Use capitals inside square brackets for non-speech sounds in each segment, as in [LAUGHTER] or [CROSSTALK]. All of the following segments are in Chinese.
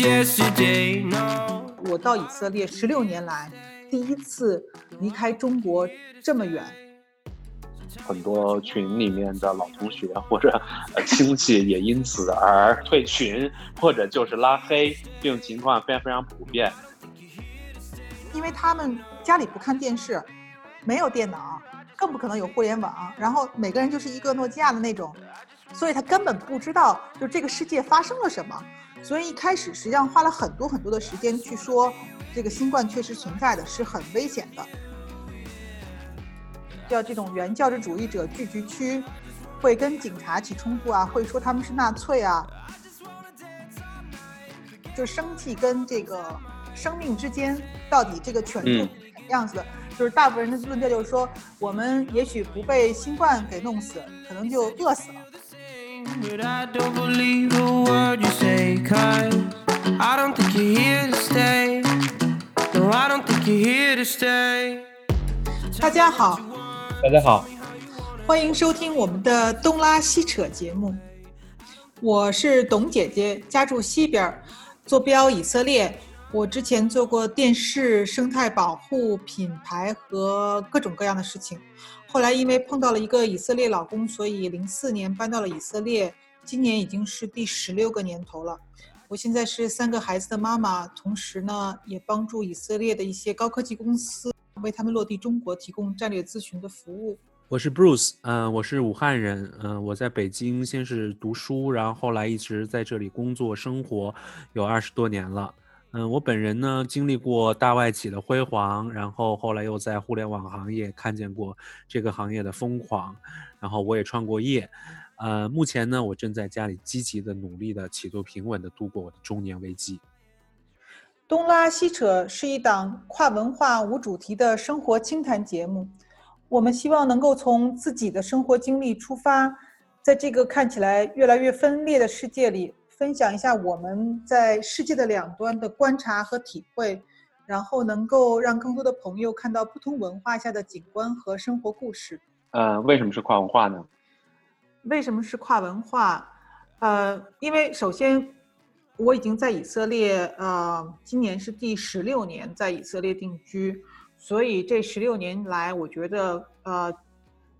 yesterday. No. 我到以色列十六年来，第一次离开中国这么远。很多群里面的老同学或者呃亲戚也因此而退群，或者就是拉黑，这种情况非常非常普遍。因为他们家里不看电视，没有电脑，更不可能有互联网，然后每个人就是一个诺基亚的那种，所以他根本不知道就这个世界发生了什么。所以一开始实际上花了很多很多的时间去说，这个新冠确实存在的，是很危险的。叫这种原教旨主义者聚集区，会跟警察起冲突啊，会说他们是纳粹啊，就生气跟这个生命之间到底这个权重是什么样子的？就是大部分人的论调就是说，我们也许不被新冠给弄死，可能就饿死了。But I don't believe a word you say, cause I don't think you're here to stay. No, I don't think you're here to stay. 大家好，大家好，欢迎收听我们的东拉西扯节目。我是董姐姐，家住西边儿，坐标以色列。我之前做过电视、生态保护、品牌和各种各样的事情。后来因为碰到了一个以色列老公，所以零四年搬到了以色列。今年已经是第十六个年头了。我现在是三个孩子的妈妈，同时呢也帮助以色列的一些高科技公司为他们落地中国提供战略咨询的服务。我是 Bruce，嗯、我是武汉人，嗯、我在北京先是读书，然后后来一直在这里工作生活，有二十多年了。嗯，我本人呢经历过大外企的辉煌，然后后来又在互联网行业看见过这个行业的疯狂，然后我也创过业。呃，目前呢，我正在家里积极的努力的企图平稳的度过我的中年危机。东拉西扯是一档跨文化无主题的生活清谈节目。我们希望能够从自己的生活经历出发，在这个看起来越来越分裂的世界里，分享一下我们在世界的两端的观察和体会，然后能够让更多的朋友看到不同文化下的景观和生活故事。呃，为什么是跨文化呢？为什么是跨文化？呃，因为首先我已经在以色列，呃，今年是第十六年在以色列定居，所以这十六年来，我觉得呃，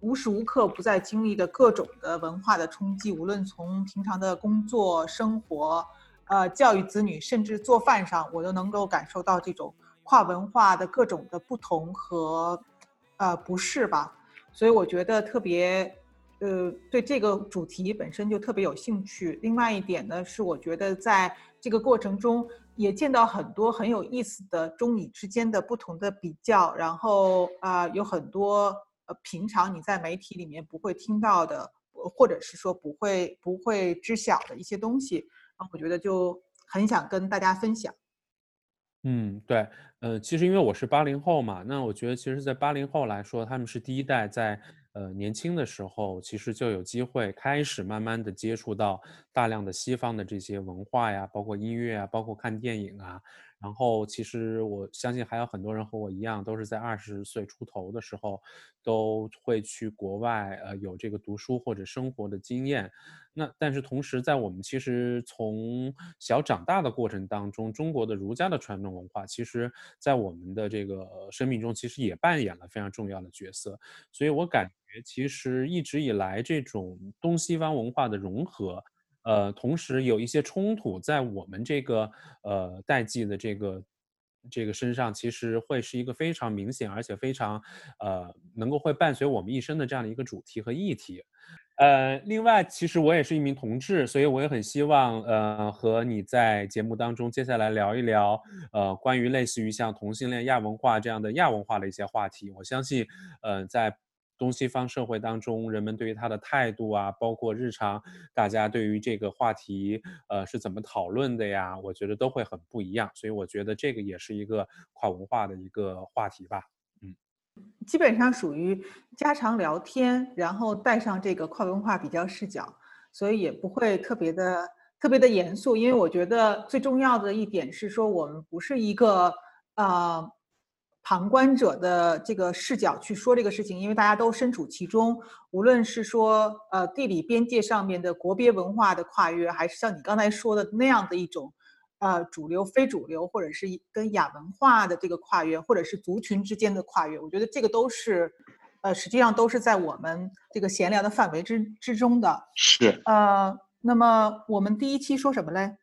无时无刻不在经历的各种的文化的冲击，无论从平常的工作、生活，呃，教育子女，甚至做饭上，我都能够感受到这种跨文化的各种的不同和呃不适吧。所以我觉得特别。呃，对这个主题本身就特别有兴趣。另外一点呢，是我觉得在这个过程中也见到很多很有意思的中以之间的不同的比较，然后啊、有很多平常你在媒体里面不会听到的，或者是说不会不会知晓的一些东西，然后我觉得就很想跟大家分享。嗯，对，呃，其实因为我是八零后嘛，那我觉得其实，在八零后来说，他们是第一代在呃年轻的时候，其实就有机会开始慢慢的接触到大量的西方的这些文化呀，包括音乐啊，包括看电影啊。然后，其实我相信还有很多人和我一样，都是在二十岁出头的时候，都会去国外，呃，有这个读书或者生活的经验。那但是同时，在我们其实从小长大的过程当中，中国的儒家的传统文化，其实在我们的这个生命中，其实也扮演了非常重要的角色。所以我感觉，其实一直以来这种东西方文化的融合，呃，同时有一些冲突，在我们这个呃代际的这个这个身上，其实会是一个非常明显，而且非常呃能够会伴随我们一生的这样的一个主题和议题。呃，另外，其实我也是一名同志，所以我也很希望，呃，和你在节目当中接下来聊一聊，呃，关于类似于像同性恋亚文化这样的亚文化的一些话题。我相信，呃，在东西方社会当中，人们对于它的态度啊，包括日常大家对于这个话题，呃，是怎么讨论的呀，我觉得都会很不一样。所以我觉得这个也是一个跨文化的一个话题吧。嗯基本上属于家常聊天，然后带上这个跨文化比较视角，所以也不会特别的特别的严肃。因为我觉得最重要的一点是说，我们不是一个呃旁观者的这个视角去说这个事情，因为大家都身处其中，无论是说呃地理边界上面的国别文化的跨越，还是像你刚才说的那样的一种呃主流、非主流，或者是跟亚文化的这个跨越，或者是族群之间的跨越，我觉得这个都是，呃，实际上都是在我们这个闲聊的范围之之中的。是，呃，那么我们第一期说什么嘞？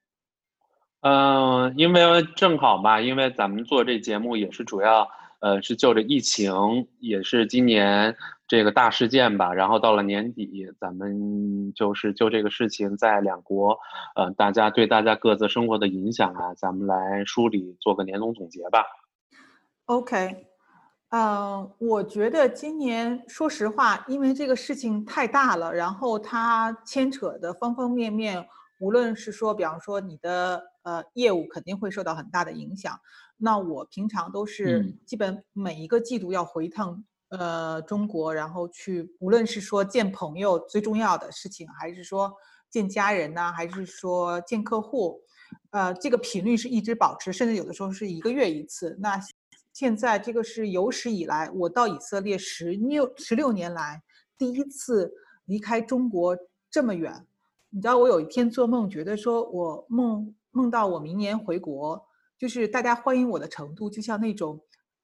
嗯，因为正好嘛，因为咱们做这节目也是主要，呃，是就着疫情，也是今年这个大事件吧。然后到了年底，咱们就是就这个事情在两国，呃，大家对大家各自生活的影响啊，咱们来梳理，做个年终总结吧。OK，嗯，我觉得今年说实话，因为这个事情太大了，然后它牵扯的方方面面，无论是说，比方说你的。呃，业务肯定会受到很大的影响。那我平常都是基本每一个季度要回一趟呃中国，然后去，无论是说见朋友最重要的事情，还是说见家人呐，还是说见客户，呃，这个频率是一直保持，甚至有的时候是一个月一次。那现在这个是有史以来我到以色列十六十六年来第一次离开中国这么远。你知道我有一天做梦，觉得说我梦。梦到我明年回国，就是大家欢迎我的程度，就像那种，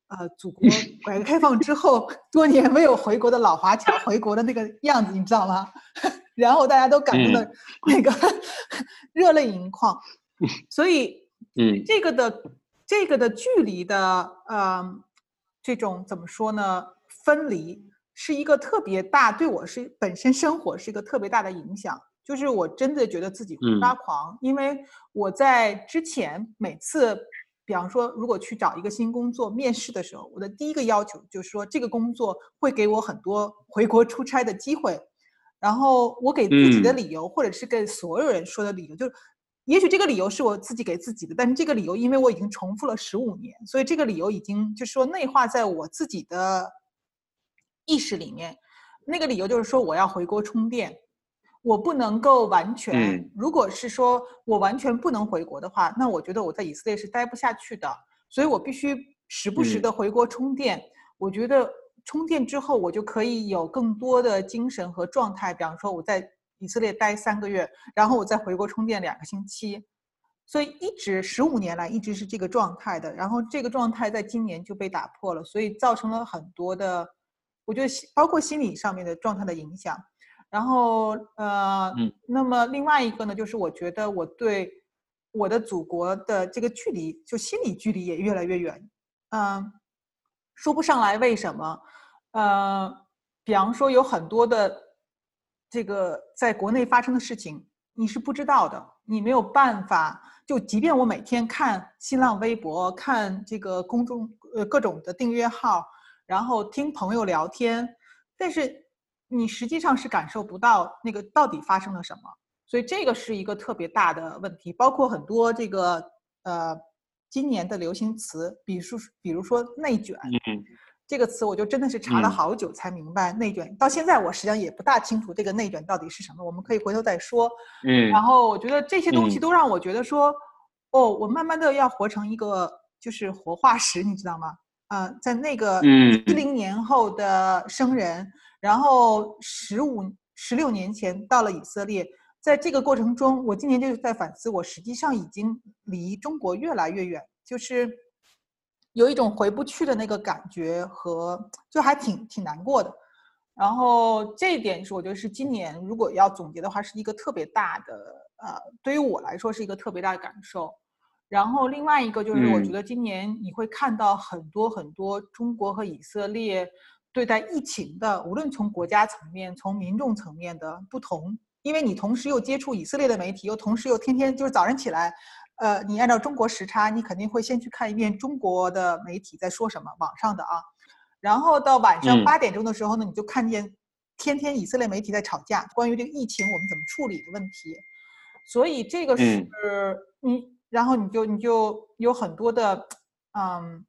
呃，祖国 [LAUGHS] 改革开放之后多年没有回国的老华侨回国的那个样子，你知道吗？[LAUGHS] 然后大家都感动的那个 [LAUGHS] 热泪盈眶。所以，嗯，这个的这个的距离的，呃，这种怎么说呢？分离是一个特别大，对我是本身生活是一个特别大的影响。就是我真的觉得自己会发狂，因为我在之前每次，比方说如果去找一个新工作面试的时候，我的第一个要求就是说这个工作会给我很多 [LAUGHS] 回国出差的机会，然后我给自己的理由，或者是给所有人说的理由，就是也许这个理由是我自己给自己的，但是这个理由因为我已经重复了十五年，所以这个理由已经就是说内化在我自己的意识里面，那个理由就是说我要回国充电。我不能够完全，如果是说我完全不能回国的话，那我觉得我在以色列是待不下去的，所以我必须时不时的回国充电。我觉得充电之后，我就可以有更多的精神和状态。比方说我在以色列待三个月，然后我再回国充电两个星期，所以一直十五年来一直是这个状态的。然后这个状态在今年就被打破了，所以造成了很多的，我觉得包括心理上面的状态的影响。然后，呃，那么另外一个呢，就是我觉得我对我的祖国的这个距离，就心理距离也越来越远。嗯，说不上来为什么。呃，比方说有很多的这个在国内发生的事情，你是不知道的，你没有办法。就即便我每天看新浪微博，看这个公众呃各种的订阅号，然后听朋友聊天，但是。你实际上是感受不到那个到底发生了什么，所以这个是一个特别大的问题。包括很多这个呃今年的流行词，比如说比如说内卷，这个词我就真的是查了好久才明白内卷。到现在我实际上也不大清楚这个内卷到底是什么，我们可以回头再说。嗯，然后我觉得这些东西都让我觉得说，哦，我慢慢的要活成一个就是活化石，你知道吗？呃，在那个一零年后的生人。然后十五、十六年前到了以色列，在这个过程中，我今年就是在反思，我实际上已经离中国越来越远，就是有一种回不去的那个感觉和就还挺挺难过的。然后这一点是我觉得是今年如果要总结的话，是一个特别大的呃，对于我来说是一个特别大的感受。然后另外一个就是我觉得今年你会看到很多很多中国和以色列。对待疫情的，无论从国家层面、从民众层面的不同，因为你同时又接触以色列的媒体，又同时又天天就是早上起来，呃，你按照中国时差，你肯定会先去看一遍中国的媒体在说什么，网上的啊，然后到晚上八点钟的时候呢，你就看见天天以色列媒体在吵架，关于这个疫情我们怎么处理的问题，所以这个是你，然后你就你就有很多的，嗯，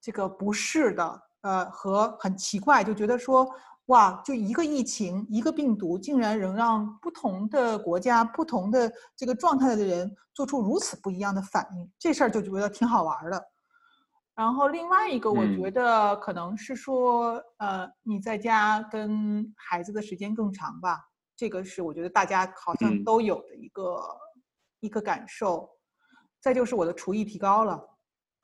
这个不适的。呃，和很奇怪，就觉得说，哇，就一个疫情，一个病毒，竟然能让不同的国家、不同的这个状态的人做出如此不一样的反应，这事儿就觉得挺好玩的。然后另外一个，我觉得可能是说，呃，你在家跟孩子的时间更长吧，这个是我觉得大家好像都有的一个一个感受。再就是我的厨艺提高了，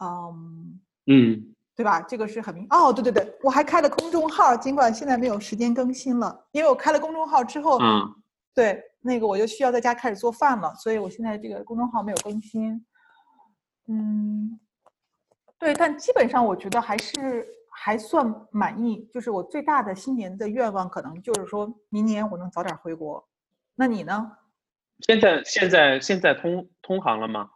嗯嗯对吧？这个是很明哦，对对对，我还开了公众号，尽管现在没有时间更新了，因为我开了公众号之后，嗯对那个我就需要在家开始做饭了，所以我现在这个公众号没有更新。嗯，对，但基本上我觉得还是还算满意。就是我最大的新年的愿望，可能就是说明年我能早点回国。那你呢？现在现在现在通通航了吗？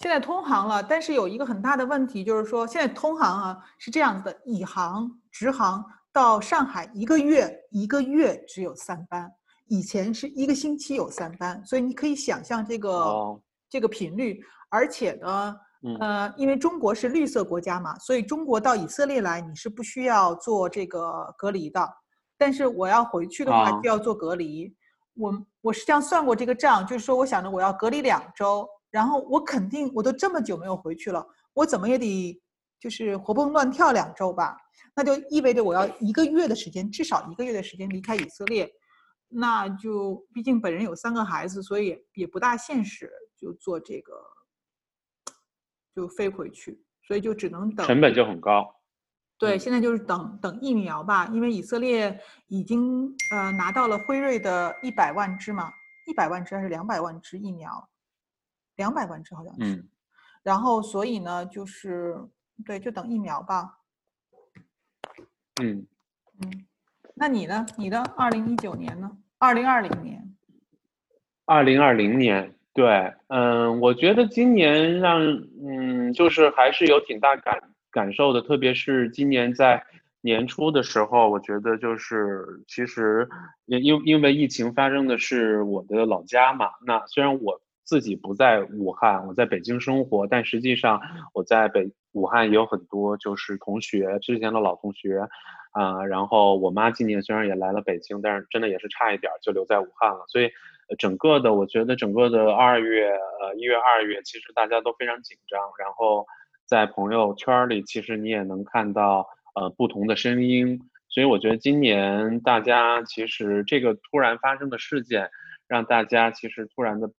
现在通航了，但是有一个很大的问题，就是说现在通航啊是这样子的，以航直航到上海一个月一个月只有三班，以前是一个星期有三班，所以你可以想象这个、哦这个频率，而且呢，嗯呃，因为中国是绿色国家嘛，所以中国到以色列来你是不需要做这个隔离的，但是我要回去的话啊就要做隔离。我我实际上算过这个账，就是说我想着我要隔离两周，然后我肯定我都这么久没有回去了，我怎么也得就是活蹦乱跳两周吧，那就意味着我要一个月的时间，至少一个月的时间离开以色列，那就毕竟本人有三个孩子，所以也也不大现实，就做这个就飞回去，所以就只能等成本就很高。对，嗯现在就是等等疫苗吧，因为以色列已经呃拿到了辉瑞的一百万支嘛，一百万支还是两百万支疫苗？两百万支好像是。嗯然后所以呢，就是对，就等疫苗吧。嗯，嗯，那你呢？你的二零一九年呢？二零二零年？二零二零年，对，嗯，我觉得今年让，嗯，就是还是有挺大感感受的，特别是今年在年初的时候，我觉得就是其实因因因为疫情发生的是我的老家嘛，那虽然我自己不在武汉，我在北京生活，但实际上我在北武汉也有很多就是同学，之前的老同学，啊、然后我妈今年虽然也来了北京，但是真的也是差一点就留在武汉了，所以整个的我觉得整个的二月，呃一月、二月，其实大家都非常紧张，然后在朋友圈里，其实你也能看到呃不同的声音，所以我觉得今年大家其实这个突然发生的事件，让大家其实突然的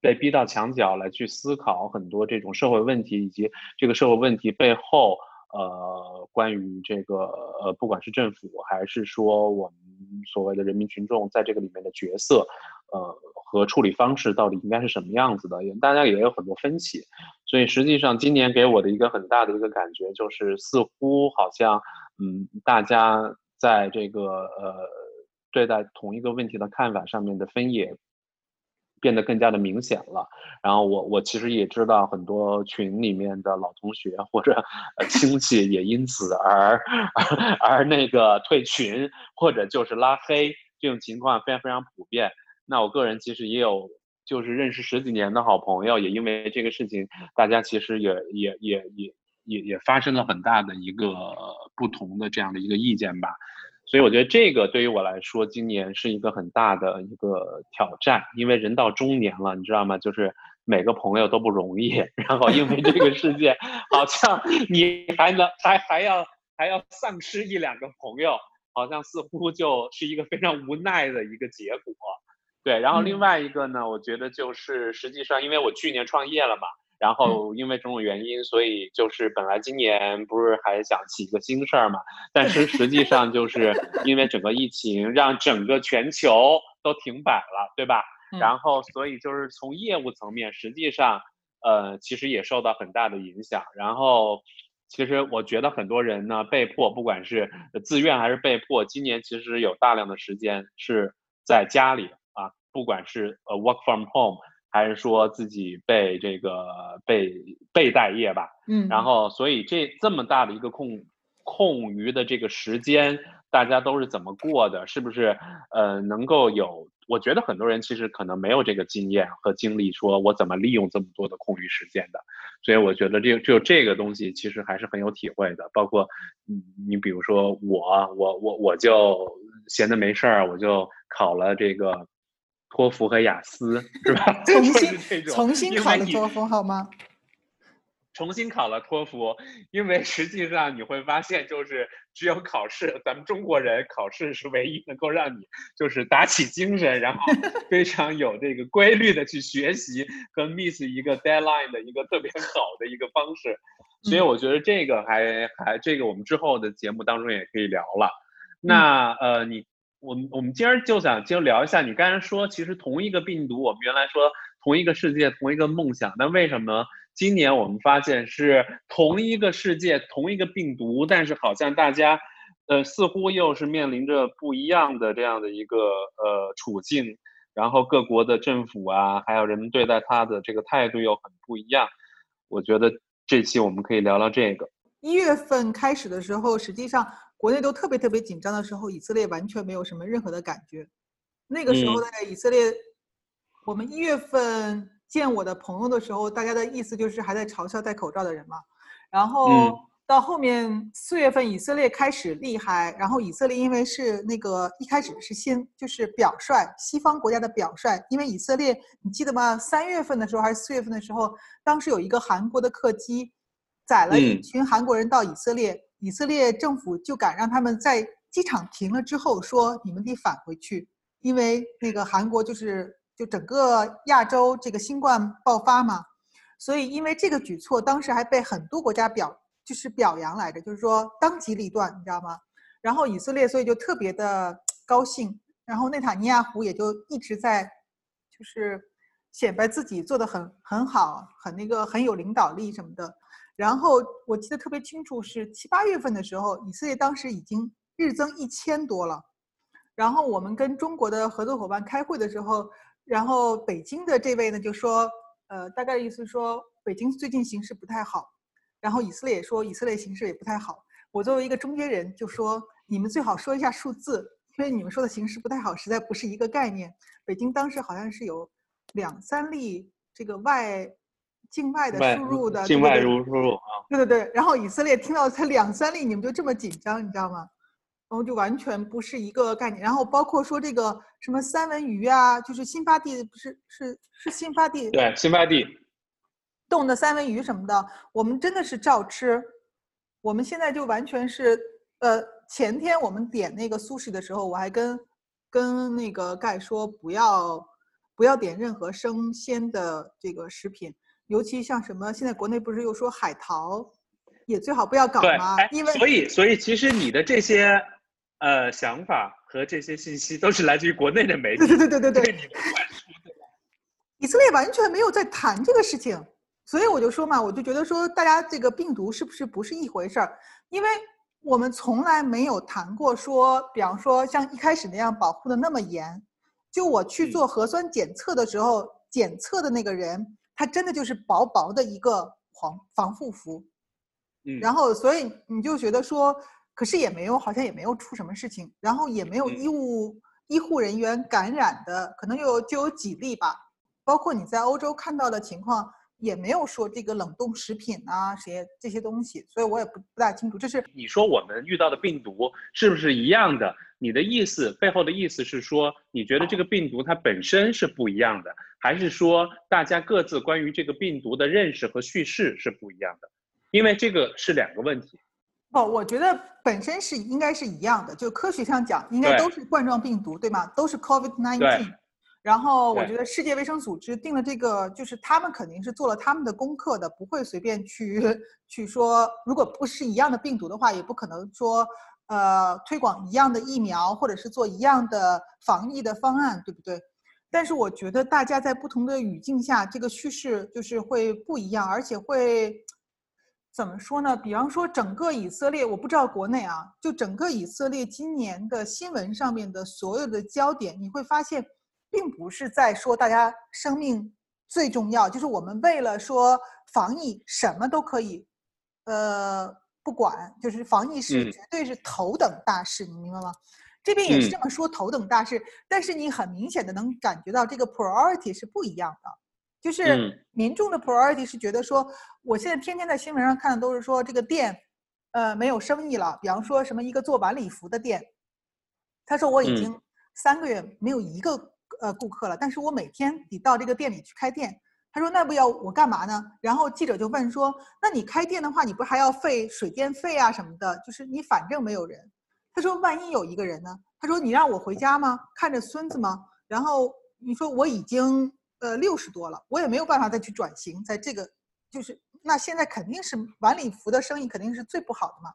被逼到墙角来去思考很多这种社会问题，以及这个社会问题背后，呃，关于这个呃，不管是政府还是说我们所谓的人民群众在这个里面的角色，呃，和处理方式到底应该是什么样子的，也大家也有很多分歧。所以实际上今年给我的一个很大的一个感觉就是，似乎好像，嗯，大家在这个呃对待同一个问题的看法上面的分野变得更加的明显了。然后我我其实也知道很多群里面的老同学或者亲戚也因此而而那个退群或者就是拉黑这种情况非常非常普遍。那我个人其实也有就是认识十几年的好朋友，也因为这个事情，大家其实也也也也也也发生了很大的一个不同的这样的一个意见吧。所以我觉得这个对于我来说，今年是一个很大的一个挑战，因为人到中年了，你知道吗？就是每个朋友都不容易，[LAUGHS] 然后因为这个世界，好像你还能还还要还要丧失一两个朋友，好像似乎就是一个非常无奈的一个结果。对，然后另嗯外一个呢，我觉得就是实际上，因为我去年创业了嘛，然后因为种种原因，所以就是本来今年不是还想起一个新事儿嘛，但是实际上就是因为整个疫情让整个全球都停摆了，对吧？嗯然后所以就是从业务层面，实际上呃其实也受到很大的影响。然后其实我觉得很多人呢被迫，不管是自愿还是被迫，今年其实有大量的时间是在家里啊，不管是呃 work from home。还是说自己被这个被被待业吧，嗯，然后所以这这么大的一个空空余的这个时间，大家都是怎么过的？是不是呃能够有？我觉得很多人其实可能没有这个经验和经历，说我怎么利用这么多的空余时间的。所以我觉得这就这个东西其实还是很有体会的。包括你你比如说我我我我就闲的没事儿，我就考了这个托福和雅思，是吧？[LAUGHS] 重新 [LAUGHS] 重新考了托福好吗？重新考了托福，因为实际上你会发现，就是只有考试，咱们中国人考试是唯一能够让你就是打起精神，然后 [LAUGHS] 非常有这个规律的去学习和 miss 一个 deadline 的一个特别好的一个方式。所以我觉得这个还还这个我们之后的节目当中也可以聊了。那呃，你我们我们今儿就想就聊一下，你刚才说其实同一个病毒，我们原来说同一个世界，同一个梦想，那为什么？今年我们发现是同一个世界，同一个病毒，但是好像大家，呃，似乎又是面临着不一样的这样的一个呃处境，然后各国的政府啊，还有人们对待它的这个态度又很不一样。我觉得这期我们可以聊聊这个。一月份开始的时候，实际上国内都特别特别紧张的时候，以色列完全没有什么任何的感觉。那个时候的以色列，我们一月份。见我的朋友的时候，大家的意思就是还在嘲笑戴口罩的人嘛。然后到后面四月份，以色列开始厉害。然后以色列因为是那个一开始是先就是表率，西方国家的表率。因为以色列，你记得吗？三月份的时候还是四月份的时候，当时有一个韩国的客机载了一群韩国人到以色列，以色列政府就敢让他们在机场停了之后说你们得返回去，因为那个韩国就是。就整个亚洲这个新冠爆发嘛，所以因为这个举措，当时还被很多国家表就是表扬来着，就是说当机立断，你知道吗？然后以色列所以就特别的高兴，然后内塔尼亚胡也就一直在就是显摆自己做的很很好，很那个很有领导力什么的。然后我记得特别清楚是七八月份的时候，以色列当时已经日增一千多了，然后我们跟中国的合作伙伴开会的时候。然后北京的这位呢就说，呃，大概意思说北京最近形势不太好，然后以色列也说以色列形势也不太好。我作为一个中间人就说，你们最好说一下数字，因为你们说的形势不太好，实在不是一个概念。北京当时好像是有两三例这个外境外的输入的境外输入啊，对对对。然后以色列听到才两三例，你们就这么紧张，你知道吗？然后就完全不是一个概念，然后包括说这个什么三文鱼啊，就是新发地不是是是新发地对新发地冻的三文鱼什么的，我们真的是照吃。我们现在就完全是呃，前天我们点那个苏式的时候，我还跟跟那个盖说不要不要点任何生鲜的这个食品，尤其像什么现在国内不是又说海淘也最好不要搞吗？因为所以所以其实你的这些。呃，想法和这些信息都是来自于国内的媒体。对对对对对对。以色列完全没有在谈这个事情，所以我就说嘛，我就觉得说，大家这个病毒是不是不是一回事儿？因为我们从来没有谈过说，比方说像一开始那样保护的那么严。就我去做核酸检测的时候，检测的那个人，他真的就是薄薄的一个防防护服。嗯。然后，所以你就觉得说。可是也没有，好像也没有出什么事情，然后也没有医务医护人员感染的，可能有就有几例吧。包括你在欧洲看到的情况，也没有说这个冷冻食品啊，些这些东西，所以我也不不大清楚。这是你说我们遇到的病毒是不是一样的？你的意思背后的意思是说，你觉得这个病毒它本身是不一样的，还是说大家各自关于这个病毒的认识和叙事是不一样的？因为这个是两个问题。哦，我觉得本身是应该是一样的，就科学上讲，应该都是冠状病毒，对吗？都是 COVID-19。然后我觉得世界卫生组织定了这个，就是他们肯定是做了他们的功课的，不会随便去去说，如果不是一样的病毒的话，也不可能说呃推广一样的疫苗，或者是做一样的防疫的方案，对不对？但是我觉得大家在不同的语境下，这个叙事就是会不一样，而且会。怎么说呢？比方说，整个以色列，我不知道国内啊，就整个以色列今年的新闻上面的所有的焦点，你会发现，并不是在说大家生命最重要，就是我们为了说防疫什么都可以，呃，不管，就是防疫是绝对是头等大事，你明白吗？这边也是这么说头等大事，但是你很明显的能感觉到这个 priority 是不一样的。就是民众的 priority 是觉得说，我现在天天在新闻上看的都是说这个店，呃，没有生意了。比方说什么一个做晚礼服的店，他说我已经三个月没有一个呃顾客了，但是我每天得到这个店里去开店。他说那不要我干嘛呢？然后记者就问说，那你开店的话，你不还要费水电费啊什么的？就是你反正没有人。他说万一有一个人呢？他说你让我回家吗？看着孙子吗？然后你说我已经呃六十多了，我也没有办法再去转型，在这个就是那现在肯定是晚礼服的生意肯定是最不好的嘛。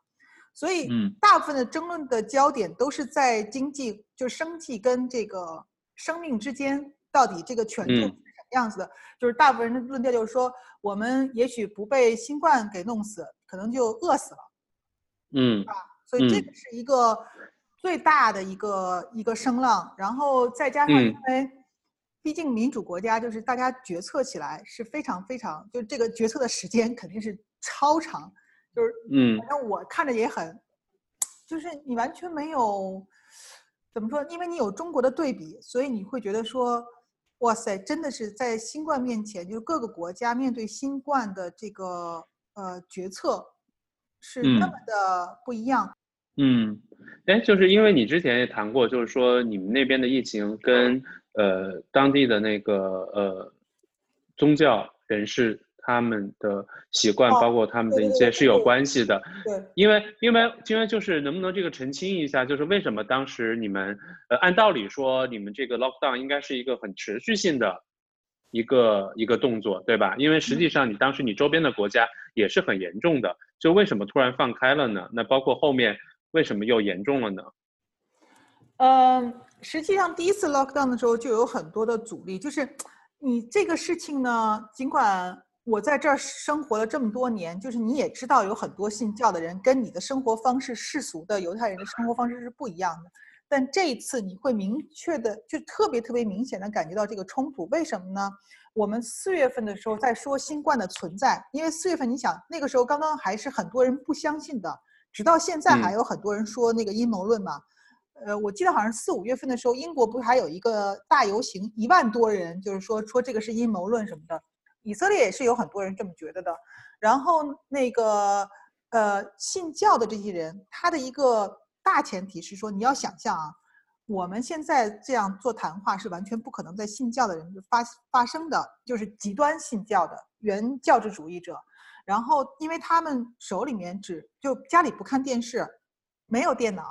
所以，大部分的争论的焦点都是在经济，就是生计跟这个生命之间，到底这个权重是什么样子的？就是大部分人的论调就是说，我们也许不被新冠给弄死，可能就饿死了。嗯，啊，所以这个是一个最大的一个一个声浪。然后再加上，因为毕竟民主国家，就是大家决策起来是非常非常，就这个决策的时间肯定是超长。就是，嗯，反正我看着也很，就是你完全没有怎么说，因为你有中国的对比，所以你会觉得说，哇塞，真的是在新冠面前，就是各个国家面对新冠的这个呃决策是那么的不一样。嗯，哎，就是因为你之前也谈过，就是说你们那边的疫情跟呃当地的那个呃宗教人士。他们的习惯，包括他们的一些是有关系的。对，因为因为因为就是能不能这个澄清一下，就是为什么当时你们呃按道理说你们这个 lockdown 应该是一个很持续性的一个一个动作，对吧？因为实际上你当时你周边的国家也是很严重的，就为什么突然放开了呢？那包括后面为什么又严重了呢？嗯，实际上第一次 lockdown 的时候就有很多的阻力，就是你这个事情呢，尽管。我在这儿生活了这么多年，就是你也知道，有很多信教的人跟你的生活方式、世俗的犹太人的生活方式是不一样的。但这一次你会明确的，就特别特别明显的感觉到这个冲突。为什么呢？我们四月份的时候在说新冠的存在，因为四月份你想那个时候刚刚还是很多人不相信的，直到现在还有很多人说那个阴谋论嘛。呃，我记得好像四五月份的时候，英国不是还有一个大游行，一万多人，就是说说这个是阴谋论什么的。以色列也是有很多人这么觉得的，然后那个呃信教的这些人，他的一个大前提是说，你要想象啊，我们现在这样做谈话是完全不可能在信教的人发发生的，就是极端信教的原教旨主义者，然后因为他们手里面只就家里不看电视，没有电脑，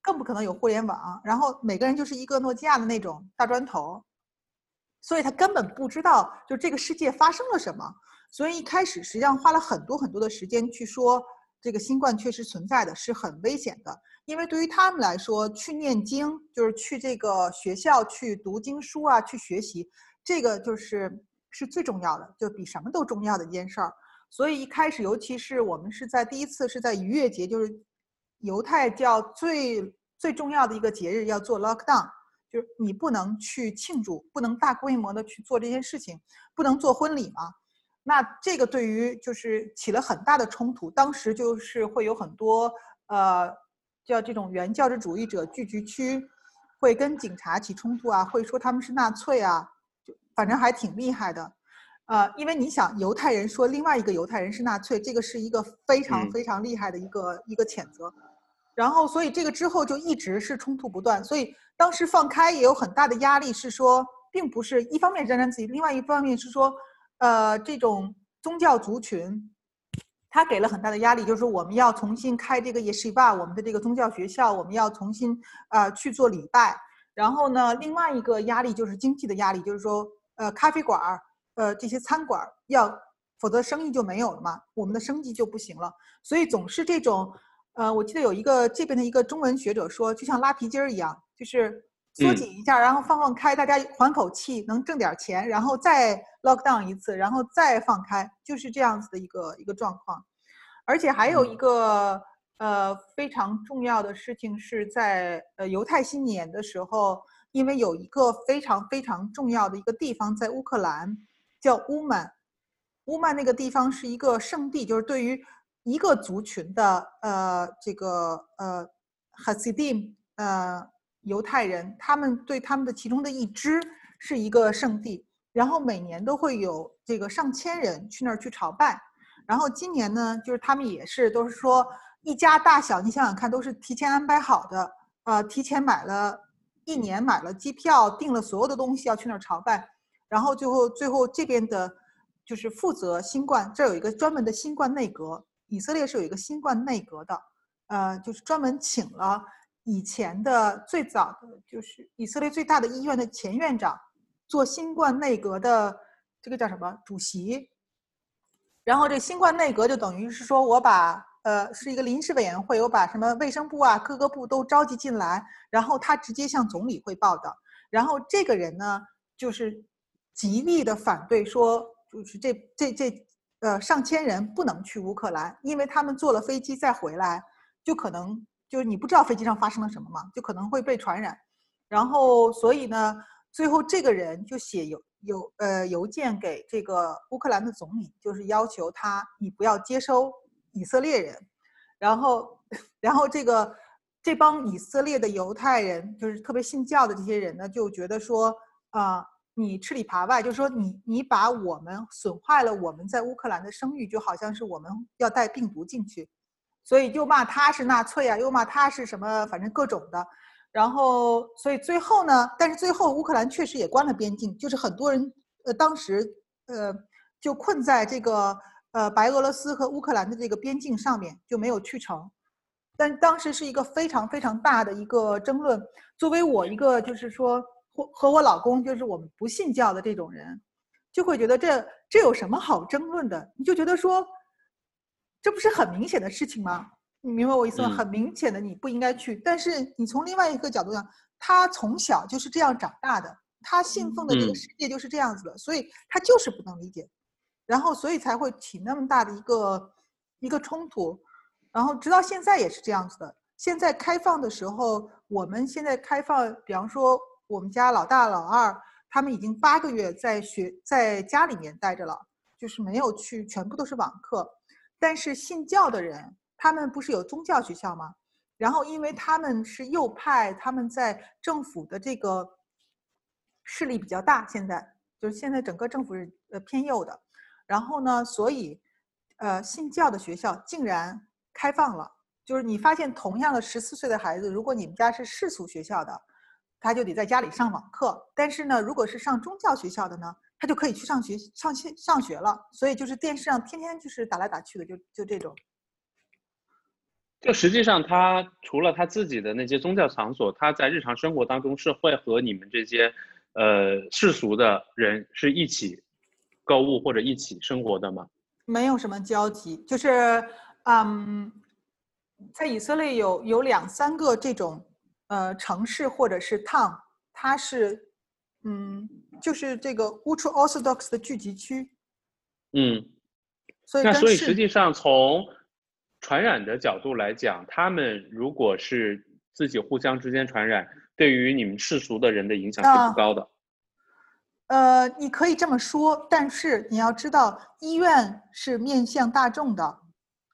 更不可能有互联网，然后每个人就是一个诺基亚的那种大砖头。所以他根本不知道，就这个世界发生了什么。所以一开始实际上花了很多很多的时间去说，这个新冠确实存在的是很危险的。因为对于他们来说，去念经就是去这个学校去读经书啊，去学习，这个就是是最重要的，就比什么都重要的一件事儿。所以一开始，尤其是我们是在第一次是在逾越节，就是犹太教最最重要的一个节日，要做 lockdown。就是你不能去庆祝，不能大规模的去做这件事情，不能做婚礼嘛？那这个对于就是起了很大的冲突。当时就是会有很多呃叫这种原教旨主义者聚集区，会跟警察起冲突啊，会说他们是纳粹啊，就反正还挺厉害的。呃，因为你想犹太人说另外一个犹太人是纳粹，这个是一个非常非常厉害的一个一个谴责。然后所以这个之后就一直是冲突不断，所以。当时放开也有很大的压力，是说，并不是一方面沾沾自喜，另外一方面是说，呃，这种宗教族群，他给了很大的压力，就是说我们要重新开这个 yeshiva，，我们的这个宗教学校，我们要重新呃去做礼拜。然后呢，另外一个压力就是经济的压力，就是说，呃，咖啡馆儿，呃，这些餐馆要，否则生意就没有了嘛，我们的生计就不行了。所以总是这种，呃，我记得有一个这边的一个中文学者说，就像拉皮筋儿一样。就是缩紧一下，然后放放开，大家缓口气，能挣点钱，然后再 lock down 一次，然后再放开，就是这样子的一个一个状况。而且还有一个呃非常重要的事情是在呃犹太新年的时候，因为有一个非常非常重要的一个地方在乌克兰叫乌曼，乌曼那个地方是一个圣地，就是对于一个族群的呃这个呃 Hasidim 呃。犹太人，他们对他们的其中的一支是一个圣地，然后每年都会有这个上千人去那儿去朝拜。然后今年呢，就是他们也是都是说一家大小，你想想看，都是提前安排好的，呃，提前买了一年买了机票，订了所有的东西要去那儿朝拜。然后最后最后这边的就是负责新冠，这有一个专门的新冠内阁，以色列是有一个新冠内阁的，呃，就是专门请了以前的最早的就是以色列最大的医院的前院长做新冠内阁的这个叫什么？主席，然后这新冠内阁就等于是说我把呃是一个临时委员会，我把什么卫生部啊各个部都召集进来，然后他直接向总理汇报的，然后这个人呢就是极力的反对说。就是这这这呃上千人不能去乌克兰，因为他们坐了飞机再回来，就可能就是你不知道飞机上发生了什么嘛，就可能会被传染。然后所以呢，最后这个人就写邮邮呃邮件给这个乌克兰的总理，就是要求他你不要接收以色列人。然后然后这个这帮以色列的犹太人，就是特别信教的这些人呢，就觉得说啊。你吃里扒外，就是说你你把我们损坏了我们在乌克兰的声誉，就好像是我们要带病毒进去，所以又骂他是纳粹啊，又骂他是什么，反正各种的。然后，所以最后呢，但是最后乌克兰确实也关了边境，就是很多人呃当时呃就困在这个呃白俄罗斯和乌克兰的这个边境上面，就没有去成。但当时是一个非常非常大的一个争论。作为我一个就是说。和和我老公就是我们不信教的这种人，就会觉得这这有什么好争论的？你就觉得说，这不是很明显的事情吗？你明白我意思吗？很明显的你不应该去。但是你从另外一个角度讲，他从小就是这样长大的，他信奉的这个世界就是这样子的，所以他就是不能理解，然后所以才会起那么大的一个一个冲突，然后直到现在也是这样子的。现在开放的时候，我们现在开放，比方说。我们家老大、老二，他们已经八个月在学，在家里面待着了，就是没有去，全部都是网课。但是信教的人，他们不是有宗教学校吗？然后因为他们是右派，他们在政府的这个势力比较大，现在就是现在整个政府是呃偏右的。然后呢，所以呃信教的学校竟然开放了，就是你发现同样的十四岁的孩子，如果你们家是世俗学校的。他就得在家里上网课，但是呢，如果是上宗教学校的呢，他就可以去上学上学上学了。所以就是电视上天天就是打来打去的，就就这种。就实际上，他除了他自己的那些宗教场所，他在日常生活当中是会和你们这些呃世俗的人是一起购物或者一起生活的吗？没有什么交集，就是嗯，在以色列有有两三个这种。呃，城市或者是 town，它是，嗯，就是这个 ultra orthodox 的聚集区。嗯，所以那所以实际上从传染的角度来讲，他们如果是自己互相之间传染，对于你们世俗的人的影响是不高的。呃，你可以这么说，但是你要知道，医院是面向大众的。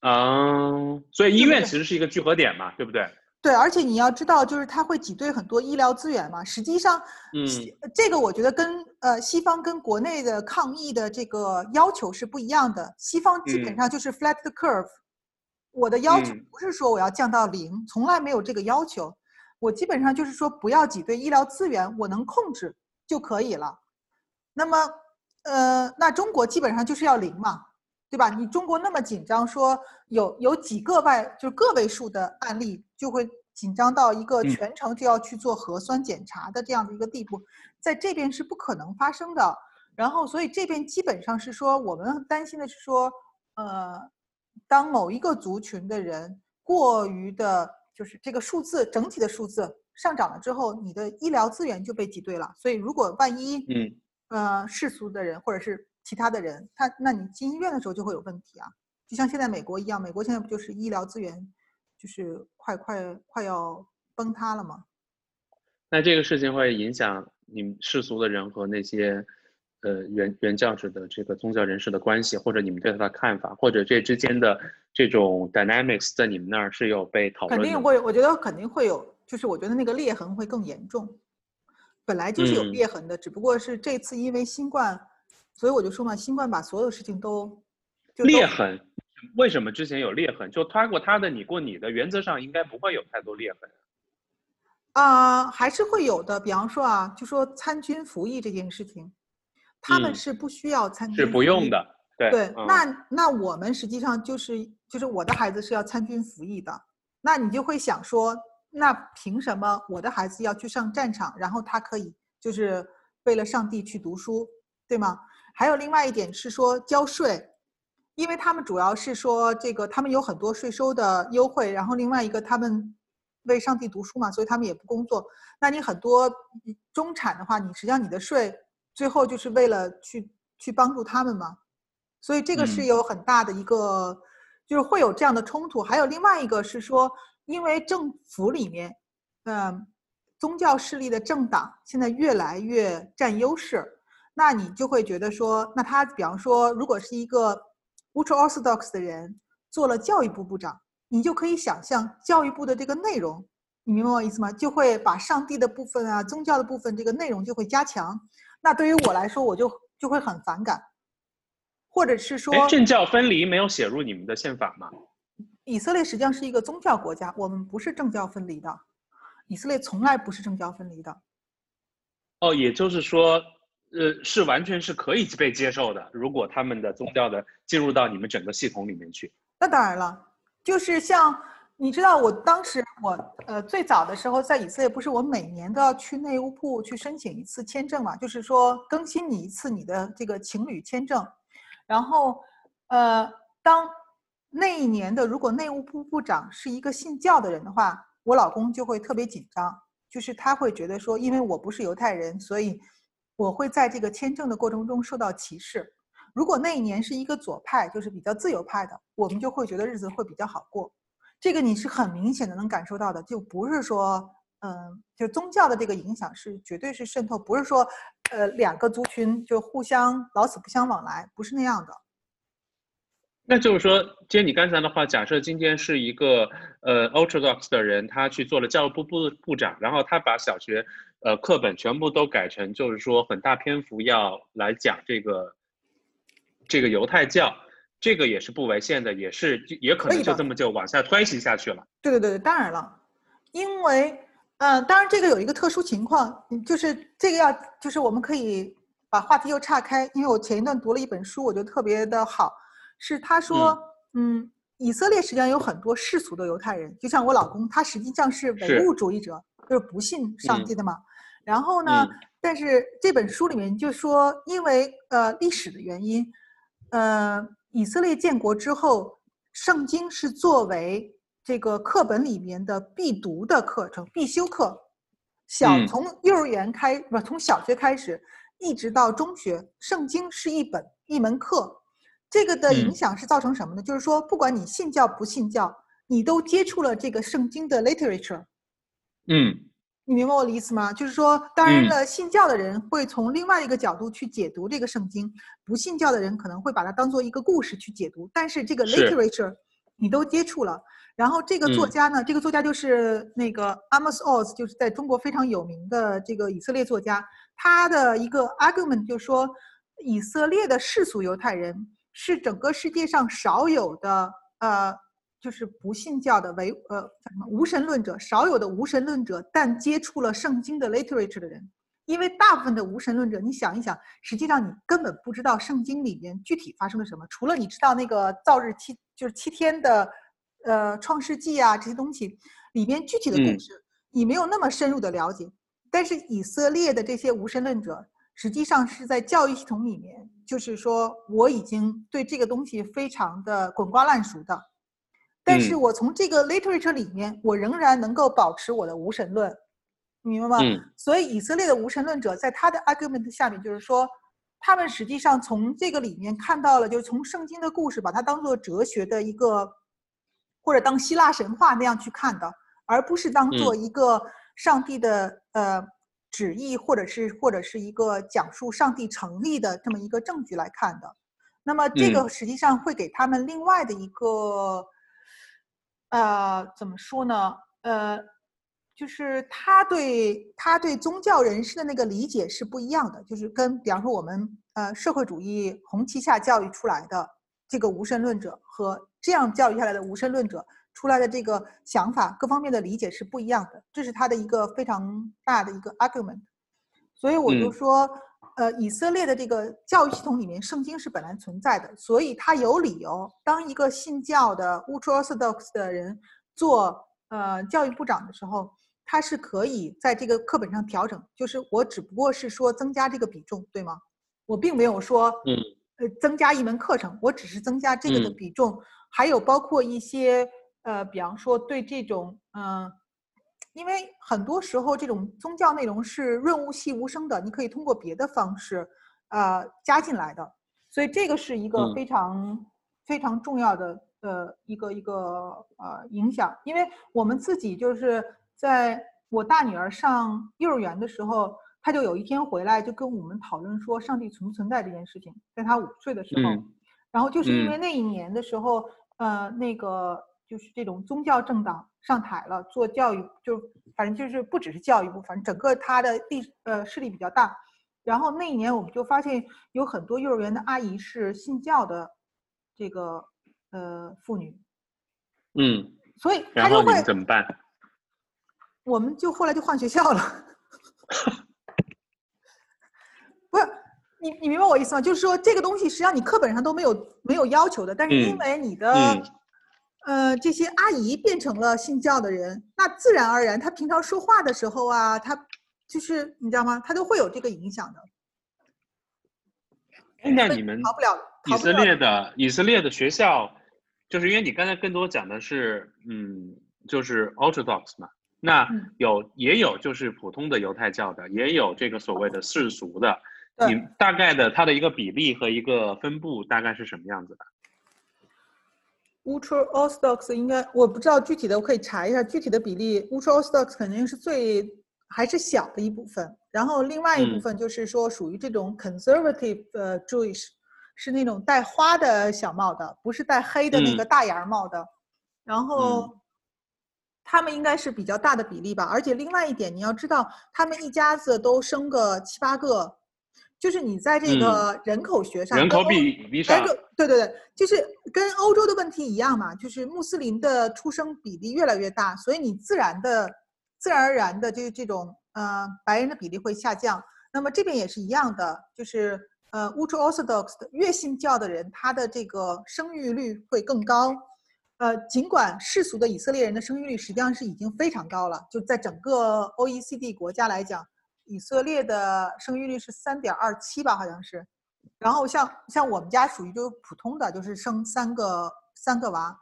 嗯，所以医院其实是一个聚合点嘛，对不对？对，而且你要知道，就是它会挤兑很多医疗资源嘛。实际上，嗯，这个我觉得跟呃西方跟国内的抗疫的这个要求是不一样的。西方基本上就是 flat the curve，我的要求不是说我要降到零，从来没有这个要求。我基本上就是说不要挤兑医疗资源，我能控制就可以了。那么，呃，那中国基本上就是要零嘛。对吧？你中国那么紧张，说有有几个外就是个位数的案例，就会紧张到一个全程就要去做核酸检查的这样的一个地步，在这边是不可能发生的。然后，所以这边基本上是说，我们担心的是说，呃，当某一个族群的人过于的，就是这个数字整体的数字上涨了之后，你的医疗资源就被挤兑了。所以，如果万一，嗯，呃，世俗的人或者是。其他的人，他那你进医院的时候就会有问题啊，就像现在美国一样，美国现在不就是医疗资源就是快快快要崩塌了吗？那这个事情会影响你们世俗的人和那些呃原原教旨的这个宗教人士的关系，或者你们对他的看法，或者这之间的这种 dynamics 在你们那儿是有被讨论？肯定会，我觉得肯定会有，就是我觉得那个裂痕会更严重。本来就是有裂痕的，只不过是这次因为新冠。所以我就说嘛，新冠把所有事情都裂痕，为什么之前有裂痕？就他过他的，你过你的，原则上应该不会有太多裂痕。啊，还是会有的。比方说啊，就说参军服役这件事情，他们嗯是不需要参军是不用的。对对，嗯那那我们实际上就是就是我的孩子是要参军服役的，那你就会想说，那凭什么我的孩子要去上战场，然后他可以就是为了上帝去读书，对吗？还有另外一点是说交税，因为他们主要是说这个他们有很多税收的优惠，然后另外一个他们为上帝读书嘛，所以他们也不工作。那你很多嗯中产的话，你实际上你的税最后就是为了去去帮助他们嘛。所以这个是嗯有很大的一个，就是会有这样的冲突。还有另外一个是说，因为政府里面，嗯，宗教势力的政党现在越来越占优势，那你就会觉得说，那他比方说，如果是一个 ultra orthodox 的人做了教育部部长，你就可以想象教育部的这个内容，你明白我意思吗？就会把上帝的部分啊、宗教的部分这个内容就会加强。那对于我来说，我就就会很反感。或者是说，哎，政教分离没有写入你们的宪法吗？以色列实际上是一个宗教国家，我们不是政教分离的。以色列从来不是政教分离的。哦，也就是说，呃，是完全是可以被接受的。如果他们的宗教的进入到你们整个系统里面去，那当然了，就是像你知道，我当时我呃最早的时候在以色列，不是我每年都要去内务部去申请一次签证嘛，就是说更新你一次你的这个情侣签证。然后，呃，当那一年的如果内务部部长是一个信教的人的话，我老公就会特别紧张，就是他会觉得说，因为我不是犹太人，所以我会在这个签证的过程中受到歧视。如果那一年是一个左派，就是比较自由派的，我们就会觉得日子会比较好过。这个你是很明显的能感受到的，就不是说，嗯，就宗教的这个影响是绝对是渗透，不是说，呃，两个族群就互相老死不相往来，不是那样的。那就是说，接你刚才的话，假设今天是一个呃 Orthodox 的人，他去做了教育部部部长，然后他把小学呃课本全部都改成，就是说很大篇幅要来讲这个这个犹太教，这个也是不违宪的，也是也可能就这么就往下推行下去了。对对对，当然了，因为，呃，当然这个有一个特殊情况，嗯就是这个要，就是我们可以把话题又岔开，因为我前一段读了一本书，我觉得特别的好，是他说，嗯以色列实际上有很多世俗的犹太人，就像我老公，他实际上是唯物主义者，就是不信上嗯帝的嘛。然后呢，嗯但是这本书里面就说，因为呃历史的原因，呃，以色列建国之后，圣经是作为这个课本里面的必读的课程、必修课。小嗯从幼儿园开不从小学开始，一直到中学，圣经是一本一门课。这个的影嗯响是造成什么呢？就是说，不管你信教不信教，你都接触了这个圣经的 literature。嗯你明白我的意思吗？就是说，当然嗯了，信教的人会从另外一个角度去解读这个圣经，不信教的人可能会把它当做一个故事去解读。但是这个 literature 你都接触了，然后这个作嗯家呢，这个作家就是那个 Amos Oz，就是在中国非常有名的这个以色列作家，他的一个 argument 就是说，以色列的世俗犹太人是整个世界上少有的呃。就是不信教的唯呃叫什么无神论者，少有的无神论者，但接触了圣经的 literature 的人，因为大部分的无神论者，你想一想，实际上你根本不知道圣经里面具体发生了什么，除了你知道那个造日七就是七天的呃创世纪啊这些东西里边具体的故嗯事，你没有那么深入的了解。但是以色列的这些无神论者，实际上是在教育系统里面，就是说我已经对这个东西非常的滚瓜烂熟的。但是嗯我从这个 literature 里面，我仍然能够保持我的无神论，明白吗？嗯所以以色列的无神论者在他的 argument 下面，就是说，他们实际上从这个里面看到了，就是从圣经的故事，把它当做哲学的一个，或者当希腊神话那样去看的，而不是当做一个上帝的、呃旨意，或者是或者是一个讲述上帝成立的这么一个证据来看的。那么这个实际上会给他们另外的一个。呃，怎么说呢？呃，就是他对他对宗教人士的那个理解是不一样的，就是跟比方说我们呃社会主义红旗下教育出来的这个无神论者和这样教育下来的无神论者出来的这个想法各方面的理解是不一样的，这是他的一个非常大的一个 argument。所以我就嗯说，呃，以色列的这个教育系统里面，圣经是本来存在的，所以他有理由，当一个信教的 ultra orthodox 的人做呃教育部长的时候，他是可以在这个课本上调整，就是我只不过是说增加这个比重，对吗？我并没有说，嗯，呃，增加一门课程，我只是增加这个的嗯。比重，还有包括一些呃，比方说对这种嗯、因为很多时候这种宗教内容是润物细无声的，你可以通过别的方式呃加进来的，所以这个是一个嗯。非常、非常重要的呃一个一个呃影响，因为我们自己就是在我大女儿上幼儿园的时候，她就有一天回来就跟我们讨论说上帝存不存在这件事情，在她五岁的时候，嗯。然后就是因为嗯。那一年的时候，呃，那个就是这种宗教政党上台了，做教育就反正就是不只是教育部，反正整个他的力呃势力比较大。然后那一年我们就发现有很多幼儿园的阿姨是信教的这个呃妇女，嗯，所以他就会然后你，怎么办？我们就后来就换学校了。[LAUGHS] 不是你，你明白我意思吗？就是说这个东西实际上你课本上都没有没有要求的，但是因嗯为你的、嗯呃这些阿姨变成了信教的人，那自然而然她平常说话的时候啊，她就是你知道吗？她都会有这个影响的，哎那你们逃不了以色列的以色列的学校，就是因为你刚才更多讲的是，嗯，就是 Orthodox 嘛，那嗯有也有就是普通的犹太教的，也有这个所谓的世俗的，你大概的它的一个比例和一个分布大概是什么样子的？Ultra Orthodox 应该我不知道具体的，我可以查一下具体的比例。Ultra Orthodox 肯定是最还是小的一部分，然后另外一部嗯分就是说属于这种 conservative 呃 Jewish，是那种戴花的小帽的，不是戴黑的那个嗯大檐儿帽的。然后他们应该是比较大的比例吧，而且另外一点你要知道，他们一家子都生个七八个，就是你在这嗯个人口学上人口比比哎，上，对对对，就是跟欧洲的问题一样嘛，就是穆斯林的出生比例越来越大，所以你自然的、自然而然的这这种呃白人的比例会下降。那么这边也是一样的，就是呃 Ultra Orthodox 的越信教的人，他的这个生育率会更高。呃，尽管世俗的以色列人的生育率实际上是已经非常高了，就在整个 OECD 国家来讲，以色列的生育率是三点二七吧，好像是。然后像像我们家属于就是普通的，就是生三个三个娃，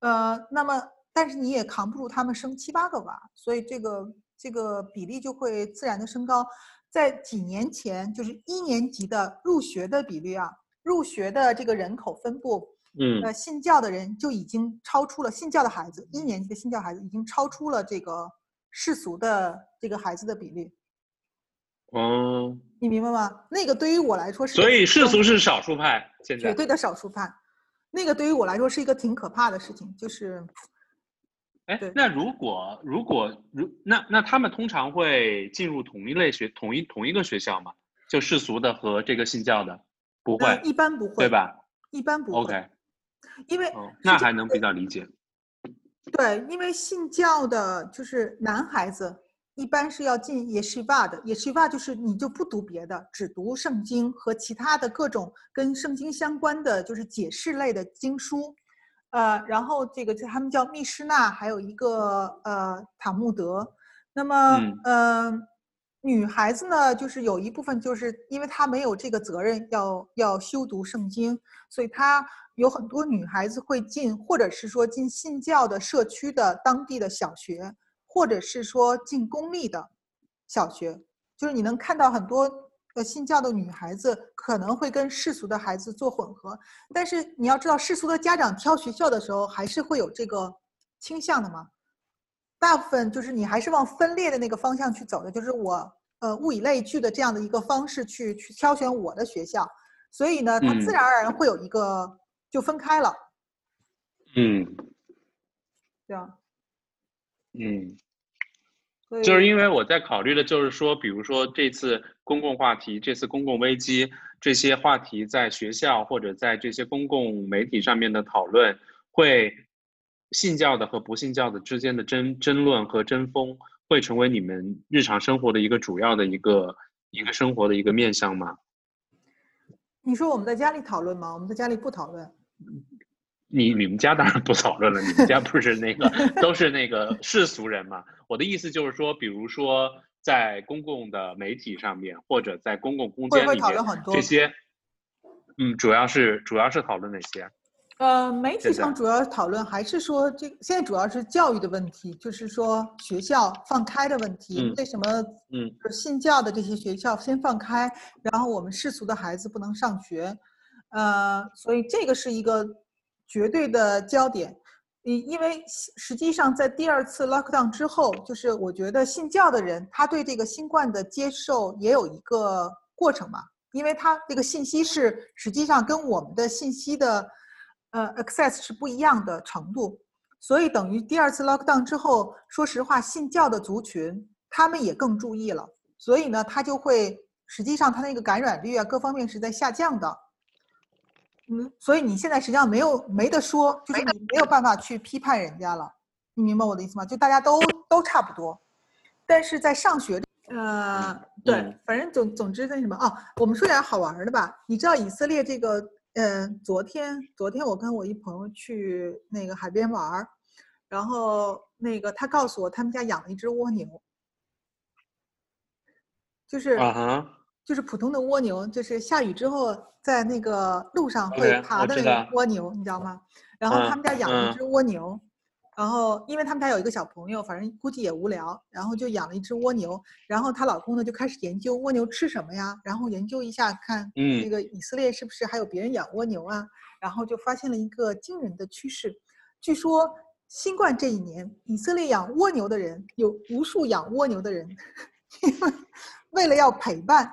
呃，那么但是你也扛不住他们生七八个娃，所以这个这个比例就会自然的升高。在几年前，就是一年级的入学的比率啊，入学的这个人口分布，嗯呃，信教的人就已经超出了信教的孩子，一年级的信教孩子已经超出了这个世俗的这个孩子的比例，哦，你明白吗？那个对于我来说是所以世俗是少数派，现在绝对的少数派，那个对于我来说是一个挺可怕的事情，就是哎对，那如果如果如那那他们通常会进入同一类学同一同一个学校吗？就世俗的和这个信教的不会，呃一般不会，对？吧一般不会？OK，因为哦，那还能比较理解。对，因为信教的就是男孩子一般是要进 yeshiva 的，yeshiva 就是你就不读别的，只读圣经和其他的各种跟圣经相关的就是解释类的经书，呃，然后这个他们叫密施那，还有一个呃塔木德。那么嗯。呃，女孩子呢，就是有一部分就是因为她没有这个责任要要修读圣经，所以她有很多女孩子会进，或者是说进信教的社区的当地的小学，或者是说进公立的小学，就是你能看到很多呃信教的女孩子可能会跟世俗的孩子做混合，但是你要知道，世俗的家长挑学校的时候还是会有这个倾向的嘛。大部分就是你还是往分裂的那个方向去走的，就是我呃物以类聚的这样的一个方式去去挑选我的学校，所以呢，它自嗯。然而然会有一个就分开了，嗯。对啊。嗯，就是因为我在考虑的就是说，比如说这次公共话题，这次公共危机这些话题，在学校或者在这些公共媒体上面的讨论，会信教的和不信教的之间的争争论和争锋，会成为你们日常生活的一个主要的一个一个生活的一个面向吗？你说我们在家里讨论吗？我们在家里不讨论。你你们家当然不讨论了，你们家不是那个都是那个世俗人嘛？我的意思就是说，比如说在公共的媒体上面，或者在公共空间里面，这些，嗯，主要是主要是讨论哪些？呃，媒体上主要讨论还是说，这现在主要是教育的问题，就是说学校放开的问题。为什么？嗯，信教的这些学校先放开，然后我们世俗的孩子不能上学？呃，所以这个是一个绝对的焦点。因因为实际上在第二次 lockdown 之后，就是我觉得信教的人他对这个新冠的接受也有一个过程嘛，因为他这个信息是实际上跟我们的信息的。呃，access 是不一样的程度，所以等于第二次 lockdown 之后，说实话，信教的族群他们也更注意了，所以呢，他就会实际上他那个感染率啊，各方面是在下降的。嗯，所以你现在实际上没有没得说，就是你没有办法去批判人家了，你明白我的意思吗？就大家都都差不多，但是在上学，呃，对，反正总总之那什么啊，我们说点好玩的吧，你知道以色列这个。呃，昨天昨天我跟我一朋友去那个海边玩儿，然后那个他告诉我他们家养了一只蜗牛，就是啊就是普通的蜗牛，就是下雨之后在那个路上会爬的那个蜗牛，你知道吗？然后他们家养了一只蜗牛。然后，因为他们家有一个小朋友，反正估计也无聊，然后就养了一只蜗牛。然后她老公呢就开始研究蜗牛吃什么呀，然后研究一下看，嗯，那个以色列是不是还有别人养蜗牛啊？然后就发现了一个惊人的趋势，据说新冠这一年，以色列养蜗牛的人有无数养蜗牛的人，[LAUGHS] 为了要陪伴，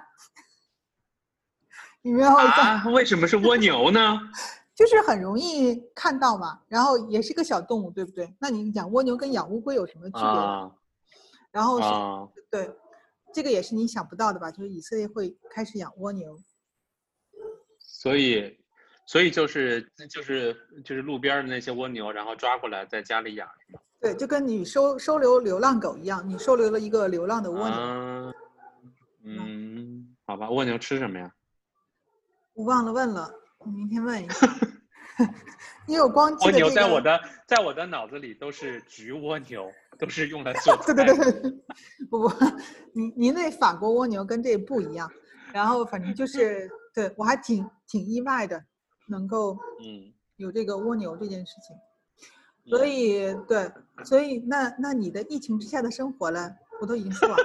你们啊？为什么是蜗牛呢？[LAUGHS] 就是很容易看到嘛，然后也是个小动物，对不对？那你养蜗牛跟养乌龟有什么区别？然后是，对，这个也是你想不到的吧？就是以色列会开始养蜗牛。所以，所以就是就是就是路边的那些蜗牛，然后抓过来在家里养，是吗？对，就跟你收收留流浪狗一样，你收留了一个流浪的蜗牛。嗯，好吧，蜗牛吃什么呀？我忘了问了。我明天问一下，[LAUGHS] 你有光蜗牛在我的在我的脑子里都是橘蜗牛，都是用来做对对对对，不不，您您那法国蜗牛跟这不一样，然后反正就是对我还挺挺意外的，能够嗯有这个蜗牛这件事情，所以对，所以那那你的疫情之下的生活呢，我都已经说完，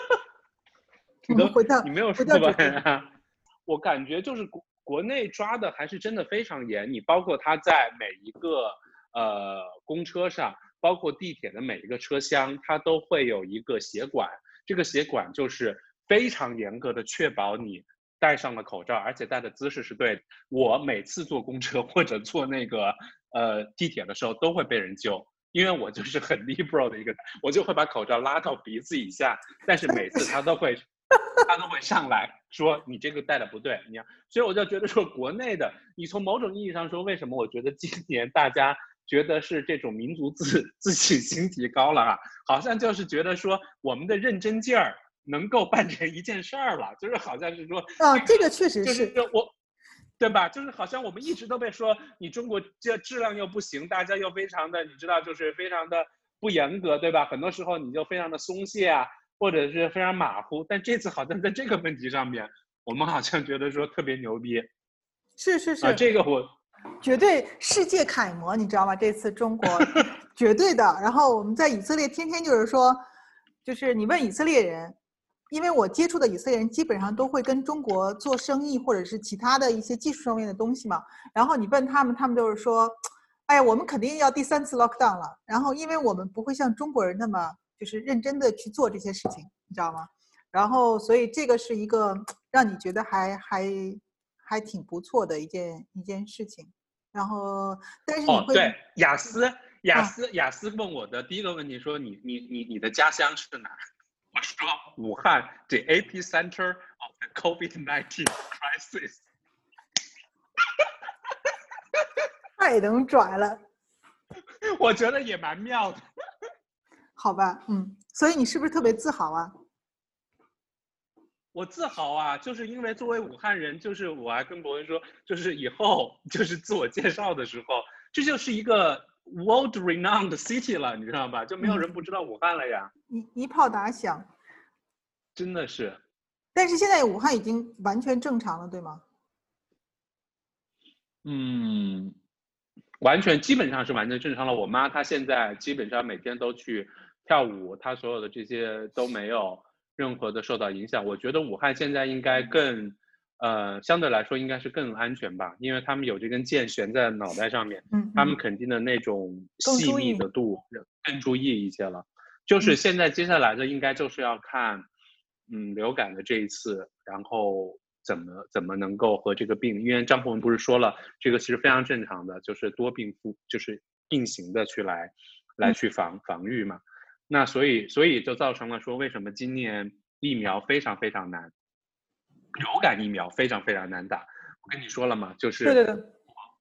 你都回到你没有说吧，[LAUGHS] 我感觉就是。国内抓的还是真的非常严，你包括他在每一个呃公车上，包括地铁的每一个车厢，它都会有一个协管，这个协管就是非常严格的确保你戴上了口罩，而且戴的姿势是对的。我每次坐公车或者坐那个呃地铁的时候，都会被人揪，因为我就是很 liberal 的一个，我就会把口罩拉到鼻子以下，但是每次他都会。他都会上来说你这个带的不对，你要，所以我就觉得说国内的，你从某种意义上说，为什么我觉得今年大家觉得是这种民族自自信心提高了啊？好像就是觉得说我们的认真劲儿能够办成一件事儿了，就是好像是说啊，这个确实是我，对吧？就是好像我们一直都被说你中国这质量又不行，大家又非常的你知道就是非常的不严格，对吧？很多时候你就非常的松懈啊。或者是非常马虎，但这次好像在这个问题上面，我们好像觉得说特别牛逼。是是是，这个我绝对世界楷模，你知道吗？这次中国绝对的。然后我们在以色列天天就是说，就是你问以色列人，因为我接触的以色列人基本上都会跟中国做生意或者是其他的一些技术上面的东西嘛。然后你问他们，他们就是说，哎呀，我们肯定要第三次 lockdown 了。然后因为我们不会像中国人那么。就是认真的去做这些事情，你知道吗？然后，所以这个是一个 [TSK] 让你觉得还还还挺不错的一件一件事情。然后，但是你会对雅思雅思雅思问我的第一个问题说你你你你的家乡是哪？我说武汉，the epicenter of the COVID-19 crisis。[LAUGHS] 太能拽了，[LAUGHS] 我觉得也蛮妙的。好吧，嗯，所以你是不是特别自豪啊？我自豪啊，就是因为作为武汉人，就是我还跟博文说，就是以后就是自我介绍的时候，这就是一个 world renowned city 了，你知道吧？就没有人不知道武汉了呀，一一炮打响。真的是。但是现在武汉已经完全正常了，对吗？嗯，完全基本上是完全正常了。我妈她现在基本上每天都去跳舞，他所有的这些都没有任何的受到影响。我觉得武汉现在应该更，呃，相对来说应该是更安全吧，因为他们有这根箭悬在脑袋上面，嗯，他们肯定的那种细腻的度更注意一些了。嗯就是现在接下来的应该就是要看，嗯，流感的这一次，然后。怎么怎么能够和这个病？因为张博文不是说了，这个其实非常正常的，就是多病复，就是并行的去来，来去防防御嘛。那所以所以就造成了说，为什么今年疫苗非常非常难，流感疫苗非常非常难打。我跟你说了嘛，就是对对对，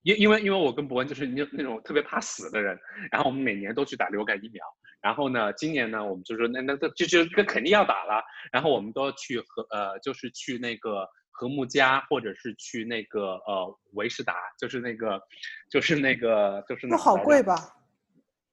因因为因为我跟博文就是那那种特别怕死的人，然后我们每年都去打流感疫苗。然后呢，今年呢，我们就说那那这就就这肯定要打了。然后我们都要去和呃，就是去那个。和睦家，或者是去那个呃维士达，就是那个，就是那个，就是那。都好贵吧？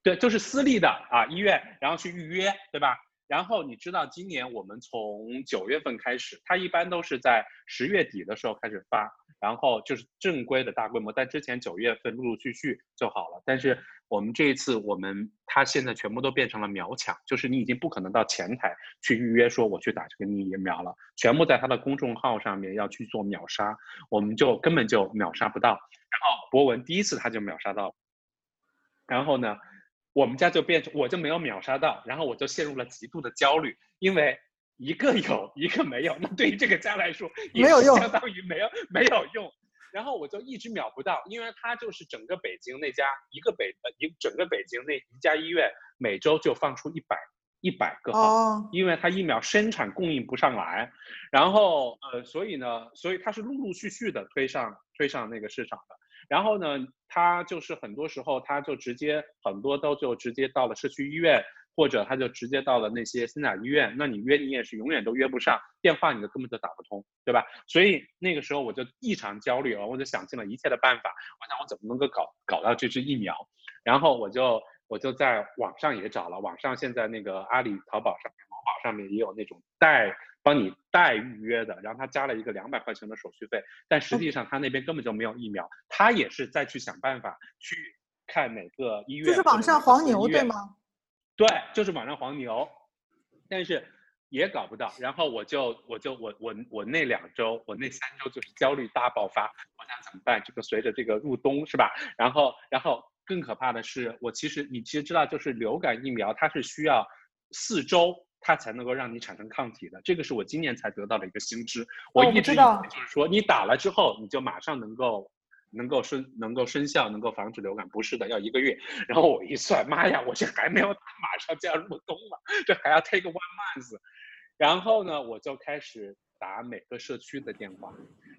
对，就是私立的啊医院，然后去预约，对吧？然后你知道，今年我们从九月份开始，它一般都是在十月底的时候开始发，然后就是正规的大规模。但之前九月份陆陆续续就好了，但是我们这一次，我们它现在全部都变成了秒抢，就是你已经不可能到前台去预约说我去打这个疫苗了，全部在他的公众号上面要去做秒杀，我们就根本就秒杀不到。然后博文第一次他就秒杀到了，然后呢？我们家就变成我就没有秒杀到，然后我就陷入了极度的焦虑，因为一个有一个没有，那对于这个家来说没有用，相当于没有没有用。然后我就一直秒不到，因为它就是整个北京那家一个北呃一整个北京那一家医院每周就放出一百一百个号，因为它疫苗生产供应不上来，然后呃所以呢，所以它是陆陆续续的推上推上那个市场的。然后呢，他就是很多时候，他就直接很多都就直接到了社区医院，或者他就直接到了那些三甲医院。那你约你也是永远都约不上，电话你就根本就打不通，对吧？所以那个时候我就异常焦虑啊，我就想尽了一切的办法，我想我怎么能够搞搞到这支疫苗。然后我就我就在网上也找了，网上现在那个阿里淘宝上面、某宝上面也有那种代。帮你代预约的，然后他加了一个两百块钱的手续费，但实际上他那边根本就没有疫苗，他也是再去想办法去看哪个医院。就是网上黄牛对吗？对，就是网上黄牛，但是也搞不到。然后我就我就我我我那两周，我那三周就是焦虑大爆发。我想怎么办？这个随着这个入冬是吧？然后然后更可怕的是，我其实你其实知道，就是流感疫苗它是需要四周。它才能够让你产生抗体的，这个是我今年才得到的一个新知。我一直以为就是说，你打了之后，你就马上能够能够生能够生效，能够防止流感，不是的，要一个月。然后我一算，妈呀，我这还没有打，马上就要入冬了，这还要 take one month。然后呢，我就开始打每个社区的电话，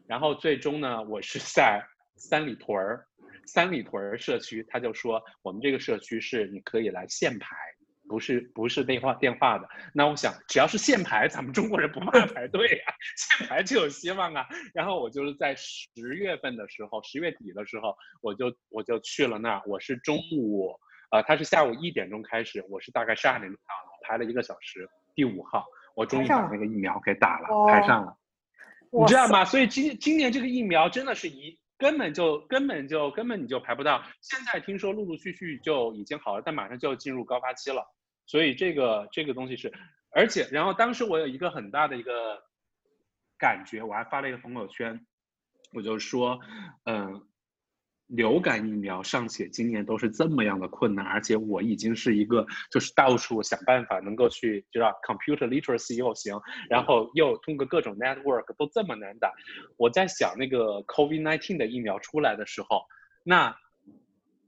然后最终呢，我是在三里屯儿，三里屯儿社区，他就说我们这个社区是你可以来限排。不是不是电话电话的，那我想只要是限牌，咱们中国人不怕排队啊，[LAUGHS] 限牌就有希望啊。然后我就是在十月份的时候，十月底的时候，我就我就去了那儿。我是中午，呃，他是下午一点钟开始，我是大概十二点钟到的，排了一个小时。第五号，我终于把那个疫苗给打了，排上了。你知道吗？所以今今年这个疫苗真的是一根本就根本就根本你就排不到。现在听说陆陆续续就已经好了，但马上就要进入高发期了。所以这个这个东西是，而且然后当时我有一个很大的一个感觉，我还发了一个朋友圈，我就说，嗯，流感疫苗尚且今年都是这么样的困难，而且我已经是一个就是到处想办法能够去知道 computer literacy 又行，然后又通过各种 network 都这么难打，我在想那个 COVID nineteen 的疫苗出来的时候，那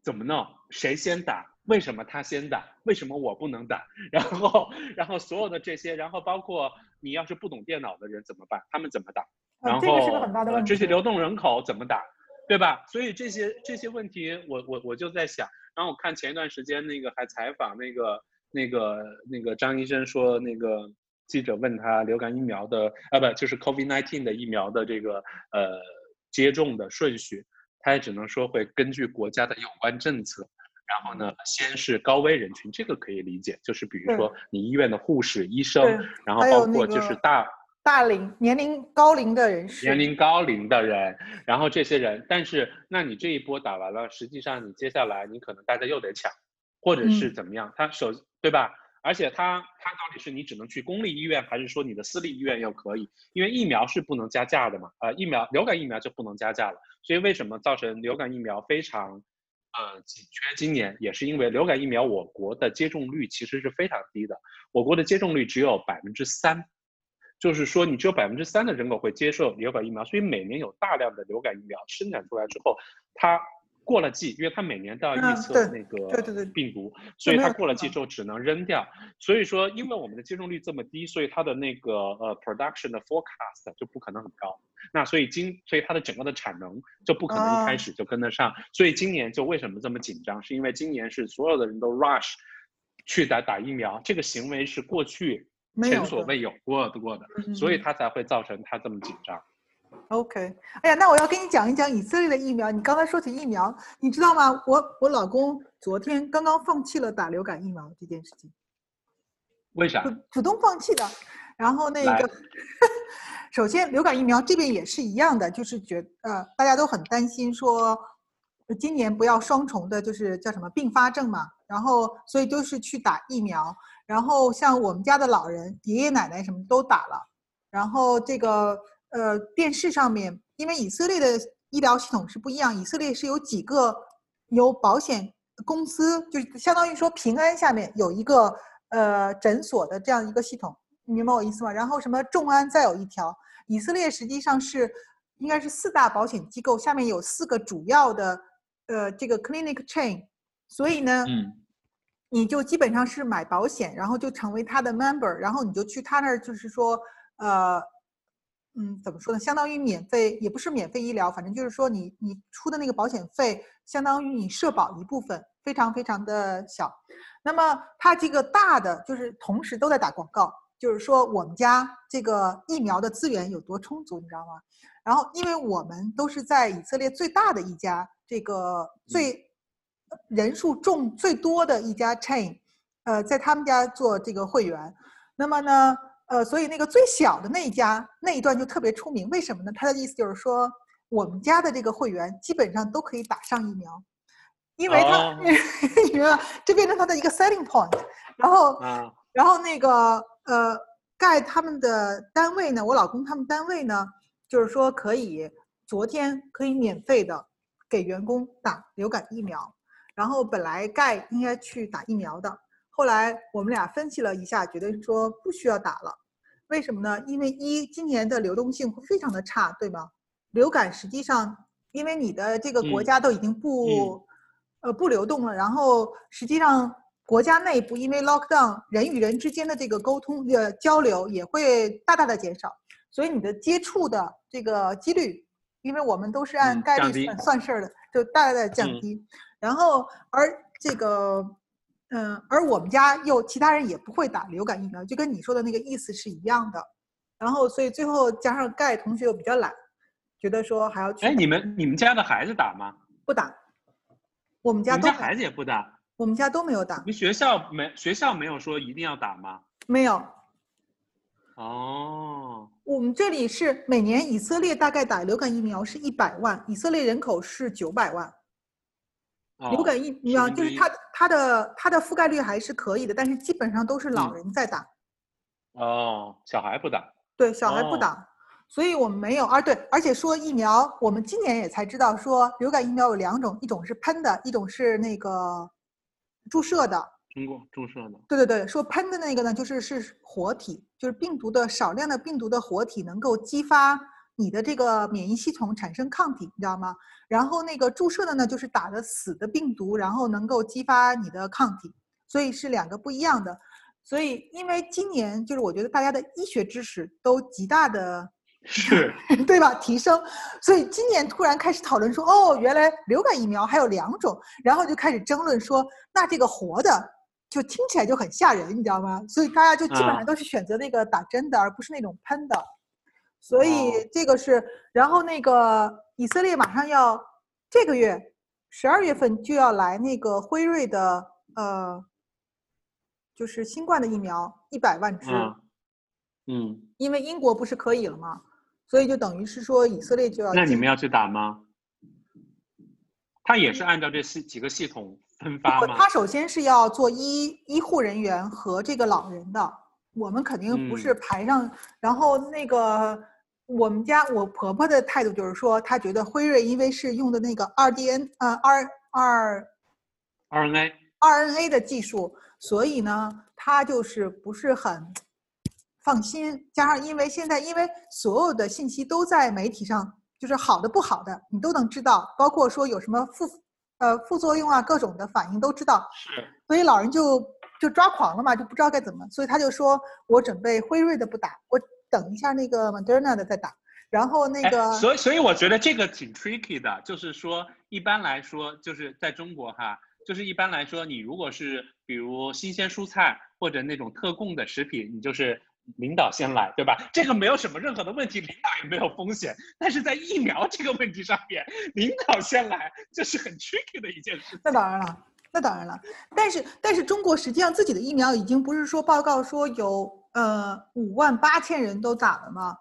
怎么弄？谁先打？为什么他先打？为什么我不能打？[LAUGHS] 然后，然后所有的这些，然后包括你要是不懂电脑的人怎么办？他们怎么打？然后这些流动人口怎么打？对吧？所以这些这些问题，我我我就在想。然后我看前一段时间那个还采访那个那个那个张医生说，那个记者问他流感疫苗的啊不就是 COVID-19 的疫苗的这个呃接种的顺序，他也只能说会根据国家的有关政策，然后呢先是高危人群，这个可以理解，就是比如说你医院的护士、医生，然后包括就是大。大龄、年龄高龄的人士，年龄高龄的人，然后这些人，但是，那你这一波打完了，实际上你接下来你可能大家又得抢，或者是怎么样？他首对吧？而且他他到底是你只能去公立医院，还是说你的私立医院又可以？因为疫苗是不能加价的嘛，呃，疫苗流感疫苗就不能加价了。所以为什么造成流感疫苗非常呃紧缺？今年也是因为流感疫苗我国的接种率其实是非常低的，我国的接种率只有百分之三。就是说，你只有百分之三的人口会接受流感疫苗，所以每年有大量的流感疫苗生产出来之后，它过了季，因为它每年都要预测那个病毒，所以它过了季之后只能扔掉。所以说，因为我们的接种率这么低，所以它的那个呃 production 的 forecast 就不可能很高。那所以今，所以它的整个的产能就不可能一开始就跟得上。所以今年就为什么这么紧张？是因为今年是所有的人都 rush 去打打疫苗，这个行为是过去。前所未有过的过的，所以他才会造成他这么紧张。OK，哎呀，那我要跟你讲一讲以色列的疫苗。你刚才说起疫苗，你知道吗？我我老公昨天刚刚放弃了打流感疫苗这件事情。为啥？主动放弃的。然后那个，[LAUGHS] 首先流感疫苗这边也是一样的，就是觉呃大家都很担心说，今年不要双重的，就是叫什么并发症嘛。然后所以就是去打疫苗。然后像我们家的老人、爷爷奶奶什么都打了，然后这个呃电视上面，因为以色列的医疗系统是不一样，以色列是有几个有保险公司，就是相当于说平安下面有一个呃诊所的这样一个系统，你明白我意思吗？然后什么众安再有一条，以色列实际上是应该是四大保险机构下面有四个主要的呃这个 clinic chain，所以呢。你就基本上是买保险，然后就成为他的 member，然后你就去他那儿，就是说，呃，嗯，怎么说呢？相当于免费，也不是免费医疗，反正就是说你你出的那个保险费，相当于你社保一部分，非常非常的小。那么他这个大的就是同时都在打广告，就是说我们家这个疫苗的资源有多充足，你知道吗？然后因为我们都是在以色列最大的一家这个最。人数众最多的一家 chain，呃，在他们家做这个会员，那么呢，呃，所以那个最小的那一家那一段就特别出名。为什么呢？他的意思就是说，我们家的这个会员基本上都可以打上疫苗，因为他，[LAUGHS] 你道，这变成他的一个 selling point。然后，然后那个呃，盖他们的单位呢，我老公他们单位呢，就是说可以昨天可以免费的给员工打流感疫苗。然后本来钙应该去打疫苗的，后来我们俩分析了一下，觉得说不需要打了。为什么呢？因为一今年的流动性会非常的差，对吗？流感实际上，因为你的这个国家都已经不，呃不流动了，然后实际上国家内部因为 lockdown，人与人之间的这个沟通呃交流也会大大的减少，所以你的接触的这个几率，因为我们都是按概率算算事儿的，就大大的降低。然后，而这个，嗯，而我们家又其他人也不会打流感疫苗，就跟你说的那个意思是一样的。然后，所以最后加上盖同学又比较懒，觉得说还要去。哎，你们你们家的孩子打吗？不打。我们家都。家孩子也不打。我们家都没有打。你学校没学校没有说一定要打吗？没有。哦。我们这里是每年以色列大概打流感疫苗是一百万，以色列人口是九百万。流感疫苗就是它它的它的覆盖率还是可以的，但是基本上都是老人在打。哦，小孩不打。对，小孩不打，所以我们没有。啊，对，而且说疫苗，我们今年也才知道说流感疫苗有两种，一种是喷的，一种是那个注射的。通过注射的。对对对，说喷的那个呢，就是是活体，就是病毒的少量的病毒的活体能够激发。你的这个免疫系统产生抗体，你知道吗？然后那个注射的呢，就是打的死的病毒，然后能够激发你的抗体，所以是两个不一样的。所以，因为今年就是我觉得大家的医学知识都极大的，[LAUGHS] 是，对吧？提升，所以今年突然开始讨论说，哦，原来流感疫苗还有两种，然后就开始争论说，那这个活的就听起来就很吓人，你知道吗？所以大家就基本啊上都是选择那个打针的，而不是那种喷的。所以哦这个是，然后那个以色列马上要这个月十二月份就要来那个辉瑞的呃，就是新冠的疫苗一百万支，嗯嗯，因为英国不是可以了吗？所以就等于是说以色列就要那你们要去打吗？它也是按照这系几个系统分发吗？不他首先是要做医医护人员和这个老人的，我们肯定不是嗯排上。然后那个我们家我婆婆的态度就是说，她觉得辉瑞因为是用的那个二 DN 呃二二 RNA RNA 的技术，所以呢，她就是不是很放心。加上因为现在因为所有的信息都在媒体上，就是好的不好的你都能知道，包括说有什么副呃副作用啊，各种的反应都知道。是所以老人就就抓狂了嘛，就不知道该怎么，所以他就说我准备辉瑞的不打，我等一下那个 Moderna 的再打。然后那哎个，所以所以我觉得这个挺 tricky 的，就是说一般来说，就是在中国哈，就是一般来说，你如果是比如新鲜蔬菜或者那种特供的食品，你就是领导先来，对吧？这个没有什么任何的问题，领导也没有风险。但是在疫苗这个问题上面，领导先来，这是很 tricky 的一件事情。那当然了，那当然了。但是但是中国实际上自己的疫苗已经不是说报告说有呃五万八千人都打了吗？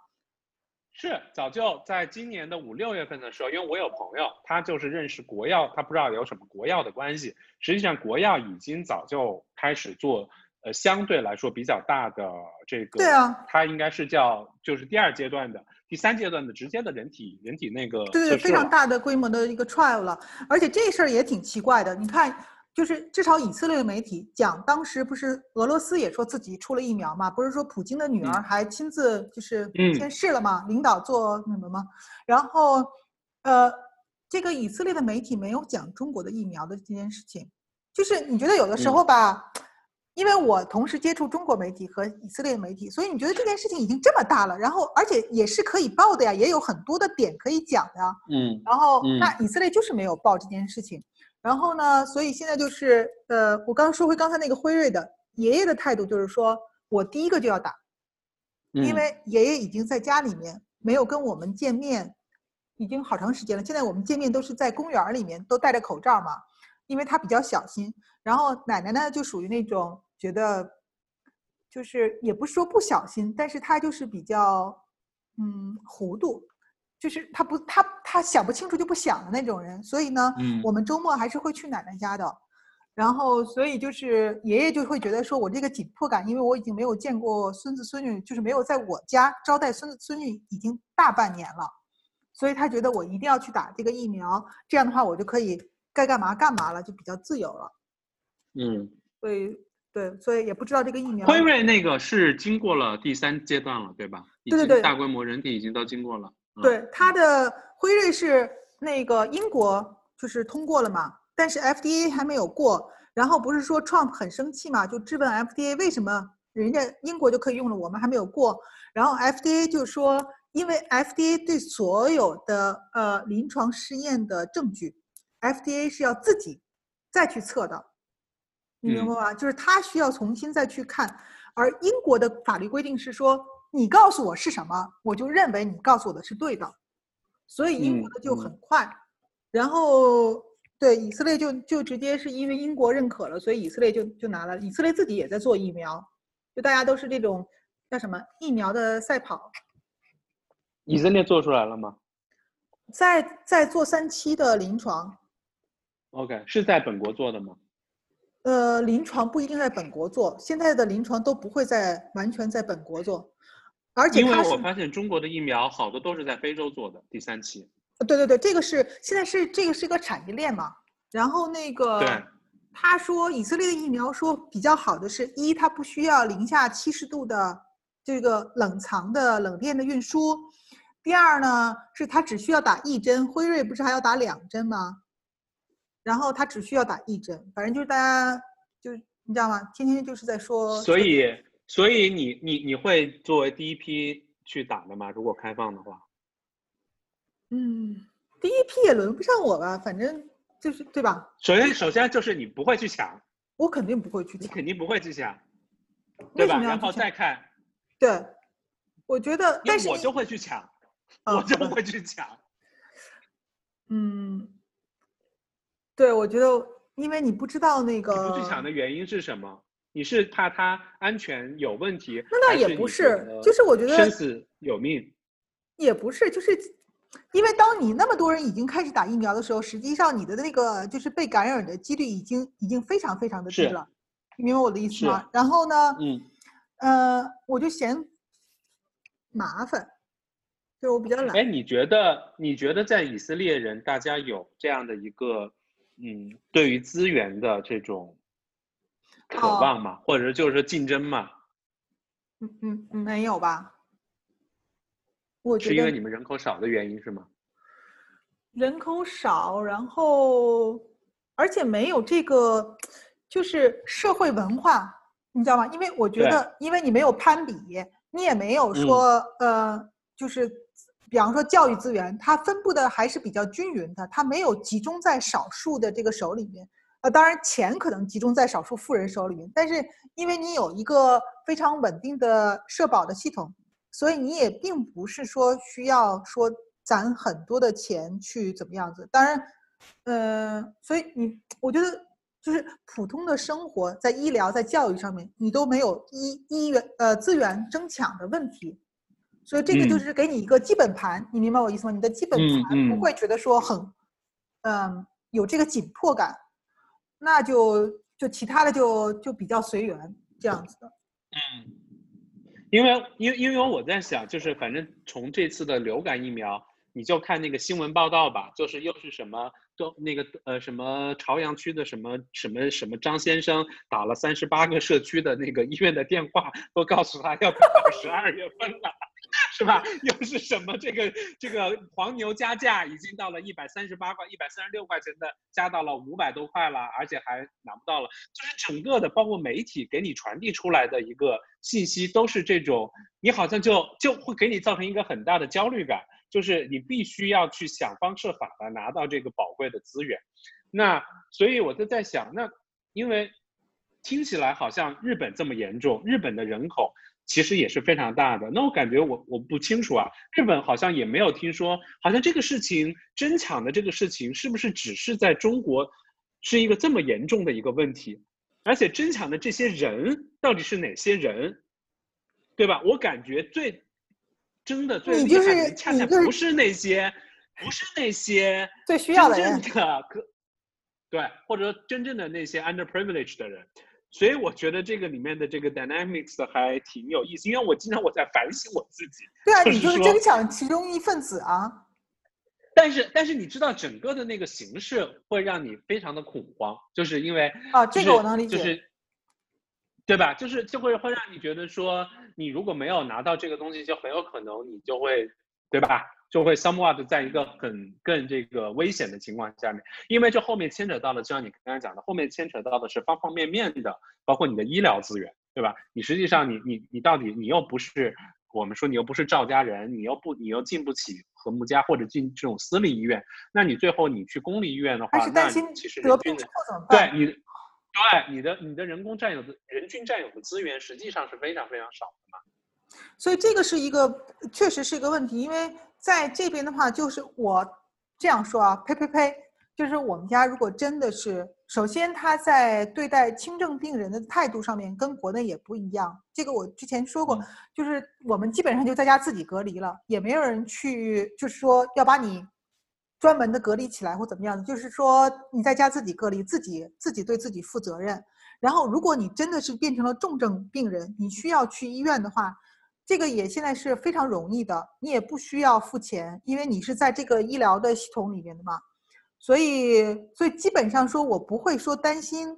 是早就在今年的五六月份的时候，因为我有朋友，他就是认识国药，他不知道有什么国药的关系。实际上，国药已经早就开始做，呃，相对来说比较大的这个，对啊，它应该是叫就是第二阶段的、第三阶段的直接的人体人体那个对对，非常。大的规模的一个 trial 了，而且这事儿也挺奇怪的。你看，就是至少以色列的媒体讲，当时不是俄罗斯也说自己出了疫苗嘛，不是说普京的女儿嗯还亲自就是嗯。先试了嘛，领导做那什么吗，然后呃，这个以色列的媒体没有讲中国的疫苗的这件事情，就是你觉得有的时嗯。候吧。因为我同时接触中国媒体和以色列媒体，所以你觉得这件事情已经这么大了，然后而且也是可以报的呀，也有很多的点可以讲的。嗯。然后嗯。那以色列就是没有报这件事情，然后呢，所以现在就是呃，我刚刚说回刚才那个辉瑞的爷爷的态度就是说，我第一个就要打，因嗯为爷爷已经在家里面没有跟我们见面，已经好长时间了。现在我们见面都是在公园儿里面，都戴着口罩嘛，因为他比较小心。然后奶奶呢，就属于那种觉得，就是也不是说不小心，但是他就是比较嗯糊涂，就是他不他他想不清楚就不想的那种人。所以呢，嗯我们周末还是会去奶奶家的。然后，所以就是爷爷就会觉得说，我这个紧迫感，因为我已经没有见过孙子孙女，就是没有在我家招待孙子孙女已经大半年了，所以他觉得我一定要去打这个疫苗，这样的话我就可以该干嘛干嘛了，就比较自由了。嗯，所以，对，所以也不知道这个疫苗。辉瑞那个是经过了第三阶段了，对吧？已对对对经大规模人体已经都经过了。嗯对，它的辉瑞是那个英国就是通过了嘛，但是 FDA 还没有过。然后不是说 Trump 很生气嘛，就质问 FDA 为什么人家英国就可以用了，我们还没有过。然后 FDA 就说，因为 FDA 对所有的呃临床试验的证据，FDA 是要自己再去测的，你明白吗？就是他需要重新再去看，而英国的法律规定是说，你告诉我是什么，我就认为你告诉我的是对的，所以英国嗯的就嗯很快。然后对以色列就就直接是因为英国认可了，所以以色列就就拿了。以色列自己也在做疫苗，就大家都是这种叫什么疫苗的赛跑，以色列做出来了吗在在做三期的临床。？OK，是在本国做的吗？呃，临床不一定在本国做，现在的临床都不会在完全在本国做，而且因为我发现中国的疫苗好多都是在非洲做的，第三期。呃对对对，这个是现在是这个是一个产业链嘛。然后那个对他说以色列的疫苗说比较好的是一，它不需要零下七十度的这个冷藏的冷链的运输。第二呢，是它只需要打一针，辉瑞不是还要打两针吗？然后它只需要打一针，反正就是大家就你知道吗？天天就是在说，所以，所以你你你会作为第一批去打的吗？如果开放的话，嗯，第一批也轮不上我吧，反正就是对吧？首先首先就是你不会去抢，我肯定不会去抢。你肯定不会去抢，对吧？然后再看，对，我觉得，但是我就会去抢，嗯我就会去抢。嗯，对，我觉得，因为你不知道那你个，不去抢的原因是什么？你是怕它安全有问题？那倒也不是就是我觉得生死有命。也不是，就是因为当你那么多人已经开始打疫苗的时候，实际上你的那个就是被感染的几率已经已经非常非常的低了，你明白我的意思吗？然后呢，嗯，呃，我就嫌麻烦，就是我比较懒哎，。你觉得你觉得在以色列人大家有这样的一个嗯，对于资源的这种渴哦望嘛？或者就是竞争嘛？嗯嗯嗯，没有吧？我觉得是因为你们人口少的原因是吗？人口少，然后而且没有这个就是社会文化，你知道吗？因为我觉得，因为你没有攀比，你也没有嗯说、呃，就是比方说教育资源，它分布的还是比较均匀的，它没有集中在少数的这个手里面。呃，当然钱可能集中在少数富人手里面，但是因为你有一个非常稳定的社保的系统，所以你也并不是说需要说攒很多的钱去怎么样子。当然，呃，所以你我觉得就是普通的生活，在医疗、在教育上面，你都没有医医院呃资源争抢的问题。所以这个就嗯是给你一个基本盘，你明白我意思吗？你的基本嗯盘不嗯会觉得说很，嗯，有这个紧迫感，那就就其他的就就比较随缘这样子的。嗯因为因为因为我在想，就是反正从这次的流感疫苗，你就看那个新闻报道吧，就是又是什么都那个呃什么朝阳区的什么什么什么张先生打了三十八个社区的那个医院的电话，都告诉他要等到十二月份了。是吧？又是什么这个这个黄牛加价已经到了一百三十八块、一百三十六块钱的，加到了五百多块了，而且还拿不到了。就是整个的，包括媒体给你传递出来的一个信息，都是这种，你好像就就会给你造成一个很大的焦虑感，就是你必须要去想方设法的拿到这个宝贵的资源。那所以我就在想，那因为听起来好像日本这么严重，日本的人口其实也是非常大的。那我感觉我我不清楚啊，日本好像也没有听说，好像这个事情争抢的这个事情是不是只是在中国是一个这么严重的一个问题？而且争抢的这些人到底是哪些人，对吧？我感觉最真的最厉害的，恰恰不是那些，不是那些最需要的人的可对，或者说真正的那些 underprivileged 的人。所以我觉得这个里面的这个 dynamics 还挺有意思，因为我经常我在反省我自己。对啊，就你就是争抢其中一份子啊。但是但是你知道整个的那个形式会让你非常的恐慌，就是因为啊这个我能理解就是对吧？就是就会会让你觉得说，你如果没有拿到这个东西，就很有可能你就会对吧？就会 somewhat 在一个很更这个危险的情况下面，因为这后面牵扯到的，就像你刚才讲的，后面牵扯到的是方方面面的，包括你的医疗资源，对吧？你实际上你你你到底你又不是我们说你又不是赵家人，你又不你又进不起和睦家或者进这种私立医院，那你最后你去公立医院的话，那其实得病之后怎么办？对你对你的你的人工占有的人均占有的资源实际上是非常非常少的嘛。所以这个是一个确实是一个问题，因为在这边的话，就是我这样说啊，呸呸呸，就是我们家如果真的是，首先他在对待轻症病人的态度上面跟国内也不一样，这个我之前说过嗯，就是我们基本上就在家自己隔离了，也没有人去就是说要把你专门的隔离起来或怎么样的，就是说你在家自己隔离，自己自己对自己负责任。然后，如果你真的是变成了重症病人，你需要去医院的话，这个也现在是非常容易的，你也不需要付钱，因为你是在这个医疗的系统里面的嘛。所以，所以基本上说，我不会说担心，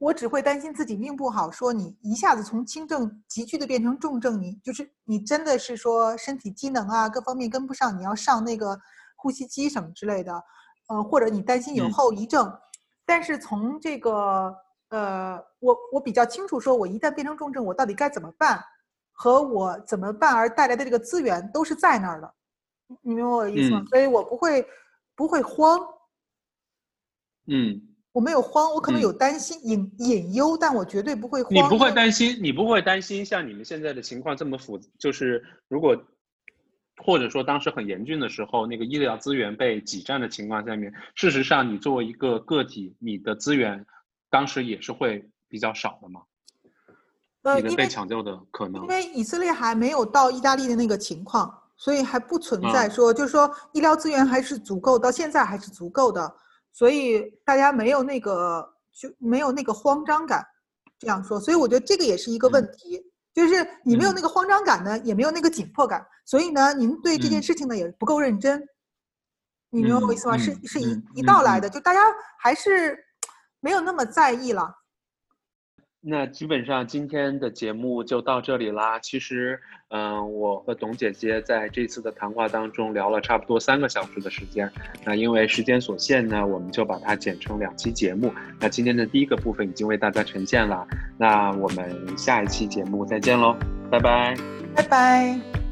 我只会担心自己命不好，说你一下子从轻症急剧的变成重症，你就是你真的是说身体机能啊各方面跟不上，你要上那个呼吸机什么之类的，呃，或者你担心有嗯后遗症。但是从这个呃，我我比较清楚，说我一旦变成重症，我到底该怎么办，和我怎么办而带来的这个资源都是在那儿的，你明白我的意思吗？嗯所以我不会不会慌。嗯我没有慌，我可能嗯有担心、隐隐忧，但我绝对不会慌。你不会担心，你不会担心像你们现在的情况这么复，就是如果或者说当时很严峻的时候，那个医疗资源被挤占的情况下面，事实上你作为一个个体，你的资源当时也是会比较少的嘛，呃，因为被抢救的可能因。为以色列还没有到意大利的那个情况，所以还不存在嗯说，就是说医疗资源还是足够，到现在还是足够的，所以大家没有那个就没有那个慌张感，这样说，所以我觉得这个也是一个问嗯题，就是你没有嗯那个慌张感呢，也没有那个紧迫感，所以呢，您对这件嗯事情呢也不够认真，你明白我意思吗？是嗯是一嗯一道来的，就大家还是没有那么在意了。那基本上今天的节目就到这里啦。其实，嗯、我和董姐姐在这次的谈话当中聊了差不多三个小时的时间。那因为时间所限呢，我们就把它剪成两期节目。那今天的第一个部分已经为大家呈现了。那我们下一期节目再见喽，拜拜。拜拜。